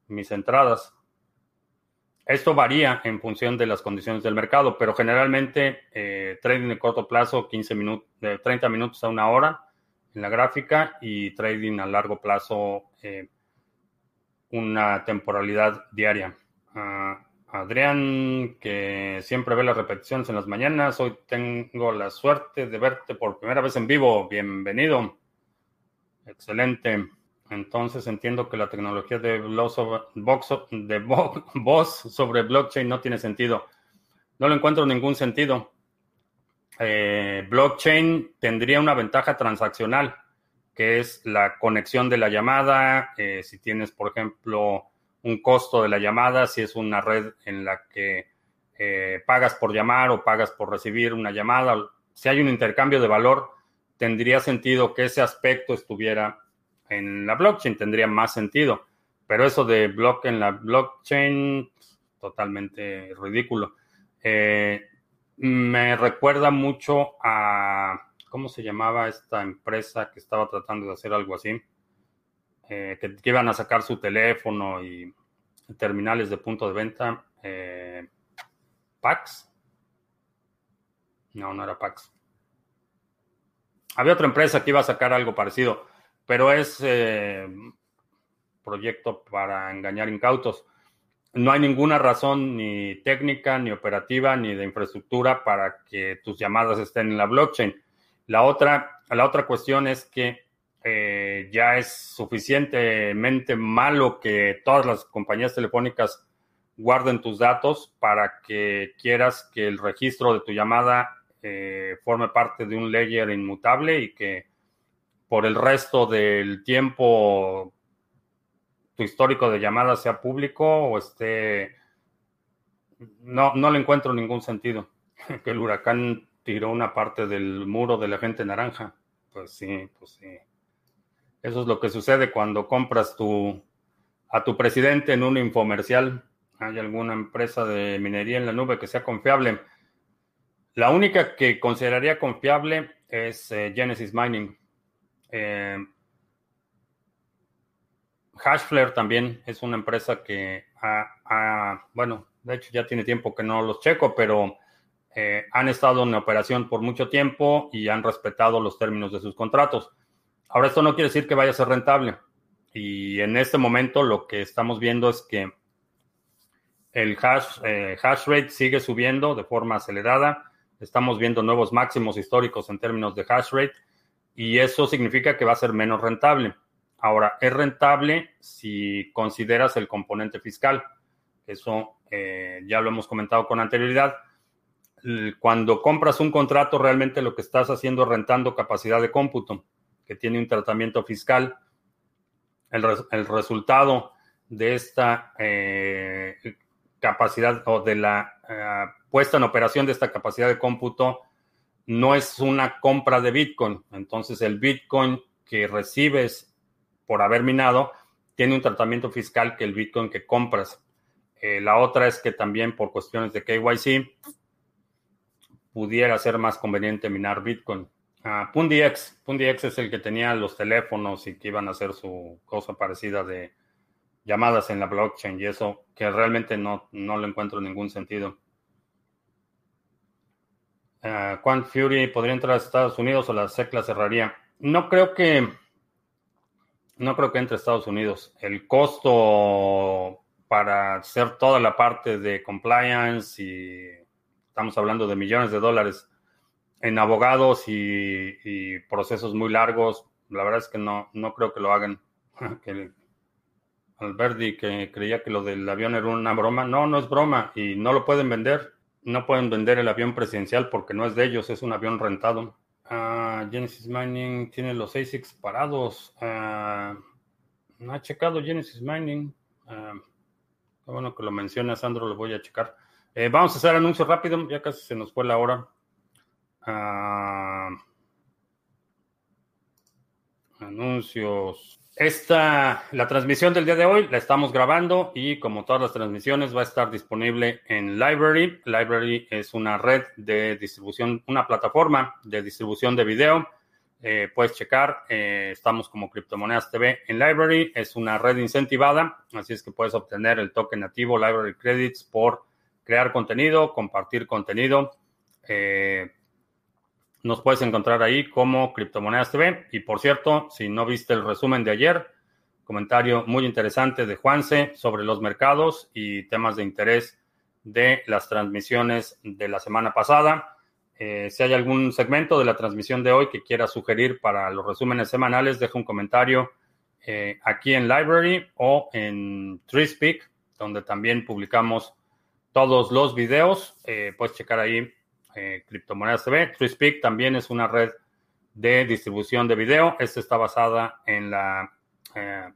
mis entradas. Esto varía en función de las condiciones del mercado, pero generalmente eh, trading de corto plazo, 15 minutos, de 30 minutos a una hora en la gráfica y trading a largo plazo, eh, una temporalidad diaria. Ah, Adrián, que siempre ve las repeticiones en las mañanas. Hoy tengo la suerte de verte por primera vez en vivo. Bienvenido. Excelente. Entonces entiendo que la tecnología de, voz sobre blockchain no tiene sentido. No lo encuentro ningún sentido. Eh, blockchain tendría una ventaja transaccional, que es la conexión de la llamada. Eh, si tienes, por ejemplo, un costo de la llamada, si es una red en la que eh, pagas por llamar o pagas por recibir una llamada, si hay un intercambio de valor, tendría sentido que ese aspecto estuviera en la blockchain, tendría más sentido. Pero eso de block en la blockchain, totalmente ridículo. Eh, me recuerda mucho a, ¿cómo se llamaba esta empresa que estaba tratando de hacer algo así? Eh, que, iban a sacar su teléfono y terminales de punto de venta. Eh, ¿Pax? No, no era Pax. Había otra empresa que iba a sacar algo parecido, pero es, eh, proyecto para engañar incautos. No hay ninguna razón ni técnica, ni operativa, ni de infraestructura para que tus llamadas estén en la blockchain. La otra, la otra cuestión es que eh, ya es suficientemente malo que todas las compañías telefónicas guarden tus datos para que quieras que el registro de tu llamada eh, forme parte de un layer inmutable y que por el resto del tiempo tu histórico de llamadas sea público o esté... No, no le encuentro ningún sentido que el huracán tiró una parte del muro de la gente naranja. Pues sí, pues sí. Eso es lo que sucede cuando compras a tu presidente en un infomercial. ¿Hay alguna empresa de minería en la nube que sea confiable? La única que consideraría confiable es eh, Genesis Mining. Eh, Hashflare también es una empresa que ha, bueno, de hecho ya tiene tiempo que no los checo, pero eh, han estado en operación por mucho tiempo y han respetado los términos de sus contratos. Ahora, esto no quiere decir que vaya a ser rentable. Y en este momento lo que estamos viendo es que el hash, eh, hash rate sigue subiendo de forma acelerada. Estamos viendo nuevos máximos históricos en términos de hash rate y eso significa que va a ser menos rentable. Ahora, es rentable si consideras el componente fiscal. Eso eh, ya lo hemos comentado con anterioridad. Cuando compras un contrato, realmente lo que estás haciendo es rentando capacidad de cómputo que tiene un tratamiento fiscal. El, resultado de esta eh, capacidad o de la eh, puesta en operación de esta capacidad de cómputo no es una compra de Bitcoin. Entonces el Bitcoin que recibes por haber minado tiene un tratamiento fiscal que el Bitcoin que compras. Eh, la otra es que también por cuestiones de KYC pudiera ser más conveniente minar Bitcoin. Ah, PundiX. PundiX es el que tenía los teléfonos y que iban a hacer su cosa parecida de llamadas en la blockchain y eso que realmente no, no le encuentro ningún sentido. Quant Fury podría entrar a Estados Unidos o la SEC la cerraría. No creo que no creo que entre a Estados Unidos. El costo para hacer toda la parte de compliance y estamos hablando de millones de dólares en abogados y, procesos muy largos, la verdad es que no, no creo que lo hagan. que Alberti, que creía que lo del avión era una broma, no, no es broma y no lo pueden vender. No pueden vender el avión presidencial porque no es de ellos, es un avión rentado. Ah, Genesis Mining tiene los ASICs parados. Uh, no ha checado Genesis Mining. Uh, bueno que lo menciona Sandro, lo voy a checar. Eh, vamos a hacer anuncio rápido, ya casi se nos fue la hora. Ah, anuncios. Esta, la transmisión del día de hoy la estamos grabando y como todas las transmisiones va a estar disponible en Library. Library es una red de distribución, una plataforma de distribución de video. Eh, puedes checar, eh, estamos como Criptomonedas TV en Library. Es una red incentivada, así es que puedes obtener el token nativo Library Credits por crear contenido, compartir contenido. Eh, nos puedes encontrar ahí como Criptomonedas TV. Y por cierto, si no viste el resumen de ayer, comentario muy interesante de Juanse sobre los mercados y temas de interés de las transmisiones de la semana pasada. Eh, si hay algún segmento de la transmisión de hoy que quiera sugerir para los resúmenes semanales, deja un comentario eh, aquí en Library o en TreeSpeak, donde también publicamos todos los videos. Eh, puedes checar ahí eh, Criptomonedas TV. TreeSpeak también es una red de distribución de video. Esta está basada en la eh,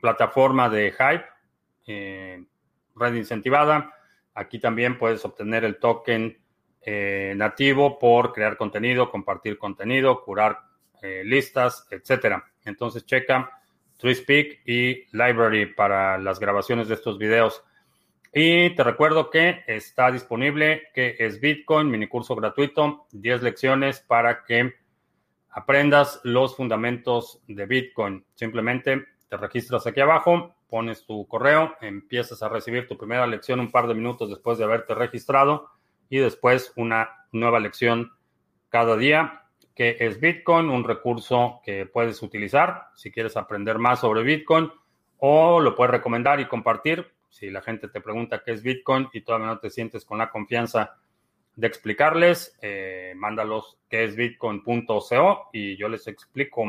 plataforma de Hype, eh, red incentivada. Aquí también puedes obtener el token nativo por crear contenido, compartir contenido, curar listas, etcétera. Entonces checa TreeSpeak y Library para las grabaciones de estos videos. Y te recuerdo que está disponible, que es Bitcoin, mini curso gratuito, 10 lecciones para que aprendas los fundamentos de Bitcoin. Simplemente te registras aquí abajo, pones tu correo, empiezas a recibir tu primera lección un par de minutos después de haberte registrado y después una nueva lección cada día, que es Bitcoin, un recurso que puedes utilizar si quieres aprender más sobre Bitcoin o lo puedes recomendar y compartir. Si la gente te pregunta qué es Bitcoin y todavía no te sientes con la confianza de explicarles, eh, mándalos qué es bitcoin.co y yo les explico.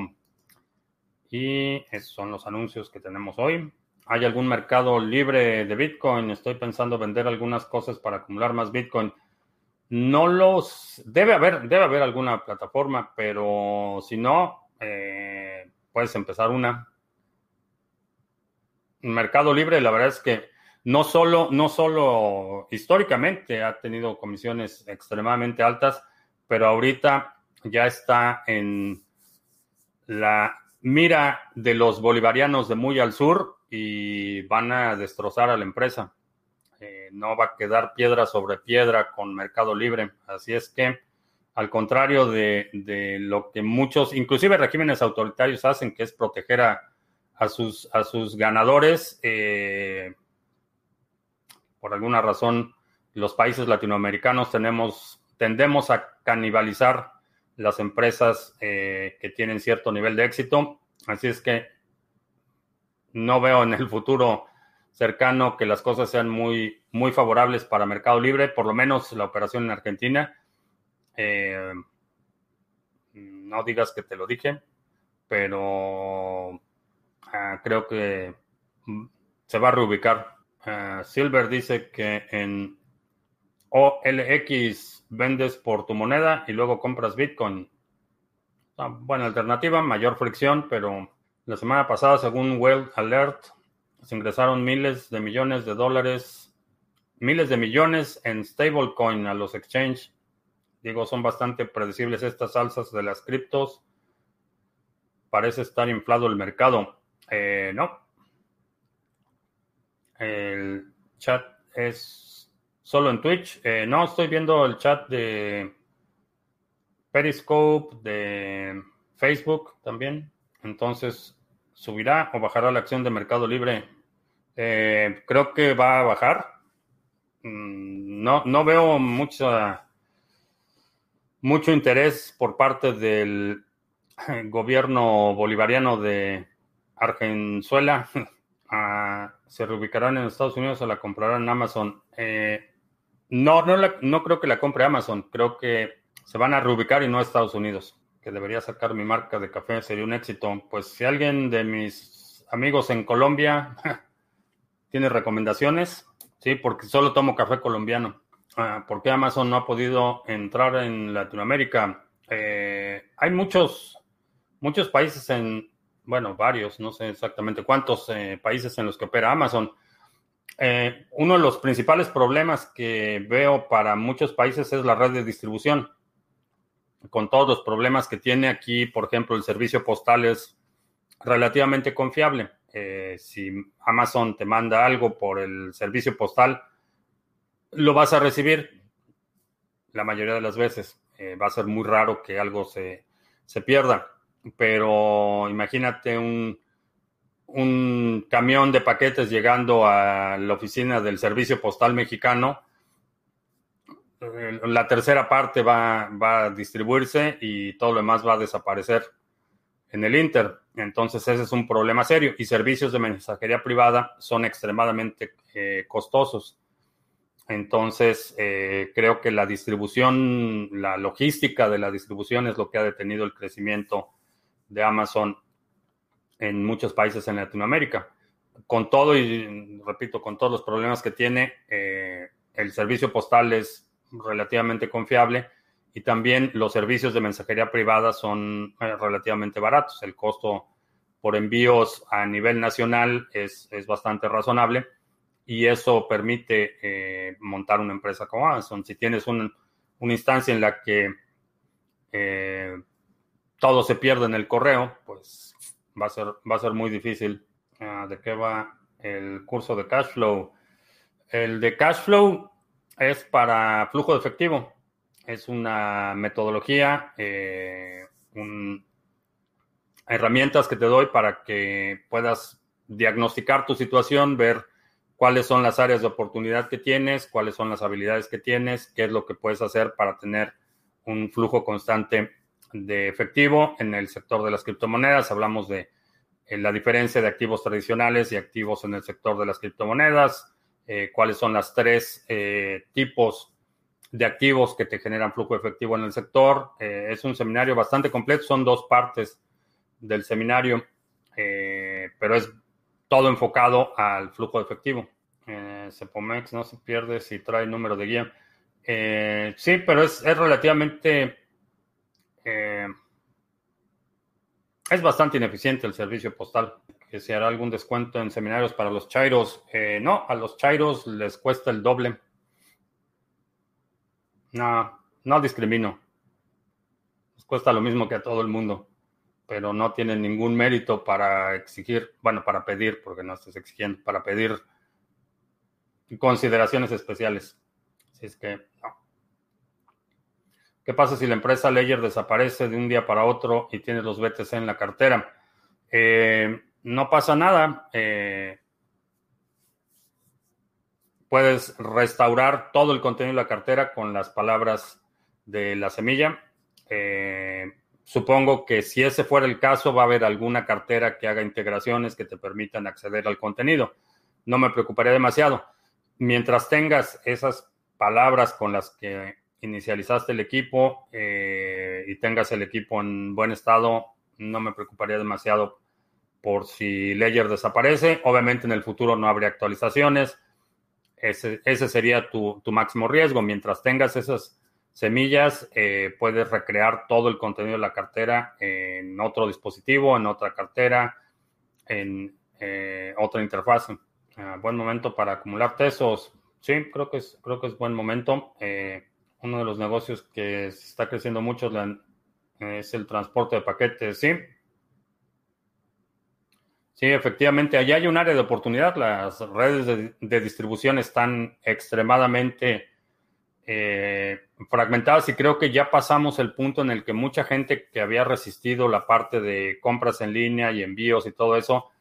Y esos son los anuncios que tenemos hoy. ¿Hay algún mercado libre de Bitcoin? Estoy pensando vender algunas cosas para acumular más Bitcoin. No los... Debe haber, debe haber alguna plataforma, pero si no, eh, puedes empezar una. Mercado Libre, la verdad es que no solo, no solo históricamente ha tenido comisiones extremadamente altas, pero ahorita ya está en la mira de los bolivarianos de muy al sur y van a destrozar a la empresa. Eh, no va a quedar piedra sobre piedra con Mercado Libre. Así es que, al contrario de, lo que muchos, inclusive regímenes autoritarios hacen, que es proteger a, sus, a sus ganadores, eh, por alguna razón los países latinoamericanos tenemos, tendemos a canibalizar las empresas eh, que tienen cierto nivel de éxito. Así es que no veo en el futuro cercano que las cosas sean muy, muy favorables para Mercado Libre, por lo menos la operación en Argentina. Eh, no digas que te lo dije, pero ah, creo que se va a reubicar Ah, Silver dice que en OLX vendes por tu moneda y luego compras Bitcoin. Buena alternativa, mayor fricción, pero la semana pasada, según Well Alert, se ingresaron miles de millones de dólares, miles de millones en stablecoin a los exchange. Digo, son bastante predecibles estas alzas de las criptos. Parece estar inflado el mercado. Eh, no, el chat es solo en Twitch. Eh, no, estoy viendo el chat de Periscope, de Facebook también. Entonces, ¿subirá o bajará la acción de Mercado Libre? Eh, creo que va a bajar. Mm, no, no veo mucha, mucho interés por parte del gobierno bolivariano de Argenzuela se reubicarán en Estados Unidos o la comprarán Amazon. Eh, no, no, no creo que la compre Amazon. Creo que se van a reubicar y no a Estados Unidos. Que debería sacar mi marca de café sería un éxito. Pues si alguien de mis amigos en Colombia tiene recomendaciones, sí, porque solo tomo café colombiano. Ah, ¿Por qué Amazon no ha podido entrar en Latinoamérica? Eh, hay muchos, muchos países en, bueno, varios, no sé exactamente cuántos eh, países en los que opera Amazon. Eh, uno de los principales problemas que veo para muchos países es la red de distribución. Con todos los problemas que tiene aquí, por ejemplo, el servicio postal es relativamente confiable. Eh, si Amazon te manda algo por el servicio postal, lo vas a recibir la mayoría de las veces. va a ser muy raro que algo se, se pierda pero imagínate un, un camión de paquetes llegando a la oficina del Servicio Postal Mexicano. Eh, la tercera parte va, va, a distribuirse y todo lo demás va a desaparecer en el Inter. Entonces ese es un problema serio y servicios de mensajería privada son extremadamente eh, costosos. Entonces, eh, creo que la distribución, la logística de la distribución es lo que ha detenido el crecimiento de Amazon en muchos países en Latinoamérica. Con todo, y repito, con todos los problemas que tiene, eh, el servicio postal es relativamente confiable y también los servicios de mensajería privada son eh, relativamente baratos. El costo por envíos a nivel nacional es, bastante razonable y eso permite eh, montar una empresa como Amazon. Si tienes una instancia en la que todo se pierde en el correo, pues va a ser, va a ser muy difícil. Ah, ¿De qué va el curso de cash flow? El de cash flow es para flujo de efectivo. Es una metodología, eh, herramientas que te doy para que puedas diagnosticar tu situación, ver cuáles son las áreas de oportunidad que tienes, cuáles son las habilidades que tienes, qué es lo que puedes hacer para tener un flujo constante de efectivo en el sector de las criptomonedas. Hablamos de la diferencia de activos tradicionales y activos en el sector de las criptomonedas, cuáles son las tres tipos de activos que te generan flujo efectivo en el sector. es un seminario bastante completo, son dos partes del seminario, pero es todo enfocado al flujo efectivo. Eh, Cepomex no se pierde si trae número de guía. Eh, sí, pero es, relativamente... Eh, es bastante ineficiente el servicio postal. Que si hará algún descuento en seminarios para los chairos. Eh, no, a los chairos les cuesta el doble. No, no discrimino. Les cuesta lo mismo que a todo el mundo. Pero no tienen ningún mérito para exigir, bueno, para pedir, porque no estás exigiendo, para pedir consideraciones especiales. Si es que no. ¿Qué pasa si la empresa Ledger desaparece de un día para otro y tienes los BTC en la cartera? Eh, no pasa nada. Eh, puedes restaurar todo el contenido de la cartera con las palabras de la semilla. Eh, supongo que si ese fuera el caso, va a haber alguna cartera que haga integraciones que te permitan acceder al contenido. No me preocuparía demasiado mientras tengas esas palabras con las que inicializaste el equipo eh, y tengas el equipo en buen estado, no me preocuparía demasiado por si Ledger desaparece. Obviamente en el futuro no habría actualizaciones. Ese, sería tu, máximo riesgo. Mientras tengas esas semillas, eh, puedes recrear todo el contenido de la cartera en otro dispositivo, en otra cartera, en eh, otra interfaz. Ah, buen momento para acumular tesos. Sí, creo que es, creo que es buen momento. Uno de los negocios que está creciendo mucho es el transporte de paquetes, sí. Sí, efectivamente, allá hay un área de oportunidad. Las redes de, distribución están extremadamente eh, fragmentadas y creo que ya pasamos el punto en el que mucha gente que había resistido la parte de compras en línea y envíos y todo eso,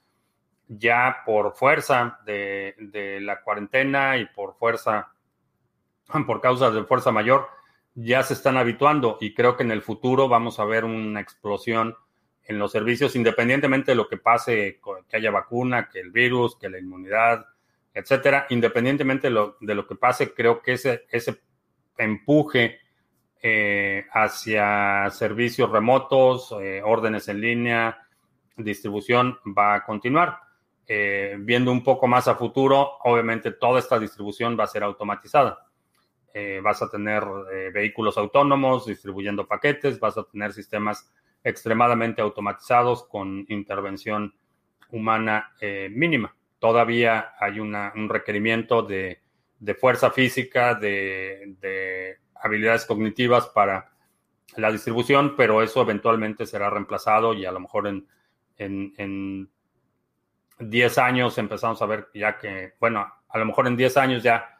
ya por fuerza de, la cuarentena y por fuerza, por causa de fuerza mayor, ya se están habituando y creo que en el futuro vamos a ver una explosión en los servicios, independientemente de lo que pase, que haya vacuna, que el virus, que la inmunidad, etcétera, independientemente de lo, que pase, creo que ese, ese empuje eh, hacia servicios remotos, eh, órdenes en línea, distribución va a continuar. Eh, viendo un poco más a futuro, obviamente toda esta distribución va a ser automatizada. Eh, vas a tener eh, vehículos autónomos distribuyendo paquetes, vas a tener sistemas extremadamente automatizados con intervención humana mínima. Todavía hay un requerimiento de, fuerza física, de, habilidades cognitivas para la distribución, pero eso eventualmente será reemplazado y a lo mejor en, en 10 años empezamos a ver ya que, bueno, a lo mejor en 10 años ya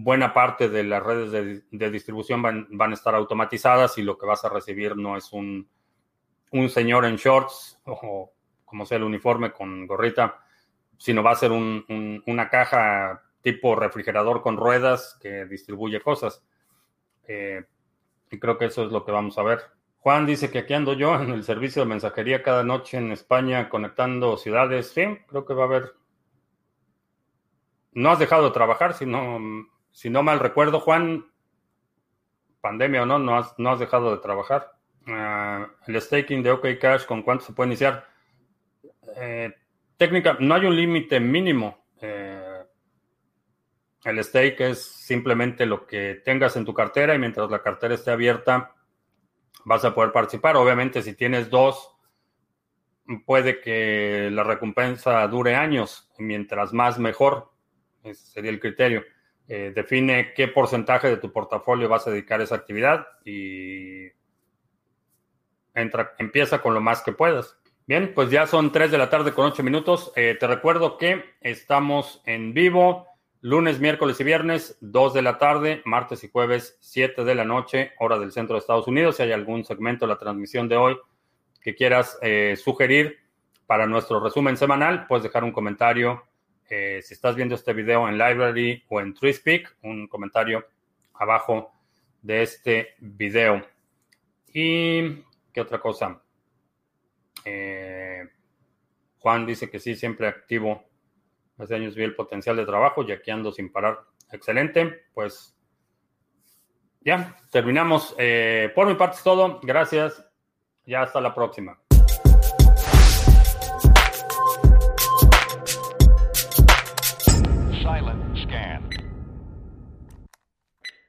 buena parte de las redes de, distribución van, a estar automatizadas y lo que vas a recibir no es un, un señor en shorts o como sea el uniforme con gorrita, sino va a ser una caja tipo refrigerador con ruedas que distribuye cosas. Eh, y creo que eso es lo que vamos a ver. Juan dice que aquí ando yo en el servicio de mensajería cada noche en España conectando ciudades. Sí, creo que va a haber. No has dejado de trabajar, si no, si no mal recuerdo, Juan, pandemia o no, no has, no has dejado de trabajar. Ah, el staking de OK Cash, ¿con cuánto se puede iniciar? Eh, técnica, no hay un límite mínimo. Eh, el stake es simplemente lo que tengas en tu cartera y mientras la cartera esté abierta, vas a poder participar. Obviamente, si tienes dos, puede que la recompensa dure años, mientras más mejor, ese sería el criterio. Eh, define qué porcentaje de tu portafolio vas a dedicar a esa actividad y entra, empieza con lo más que puedas. Bien, pues ya son 3 de la tarde con 8 minutos. Eh, te recuerdo que estamos en vivo Lunes, miércoles y viernes, 2 de la tarde, martes y jueves, 7 de la noche, hora del centro de Estados Unidos. Si hay algún segmento de la transmisión de hoy que quieras eh, sugerir para nuestro resumen semanal, puedes dejar un comentario. Eh, si estás viendo este video en Library o en TreeSpeak, un comentario abajo de este video. ¿Y qué otra cosa? Eh, Juan dice que sí, siempre activo. Hace años vi el potencial de trabajo y aquí ando sin parar. Excelente. Pues ya, terminamos. Eh, por mi parte es todo. Gracias. Ya hasta la próxima.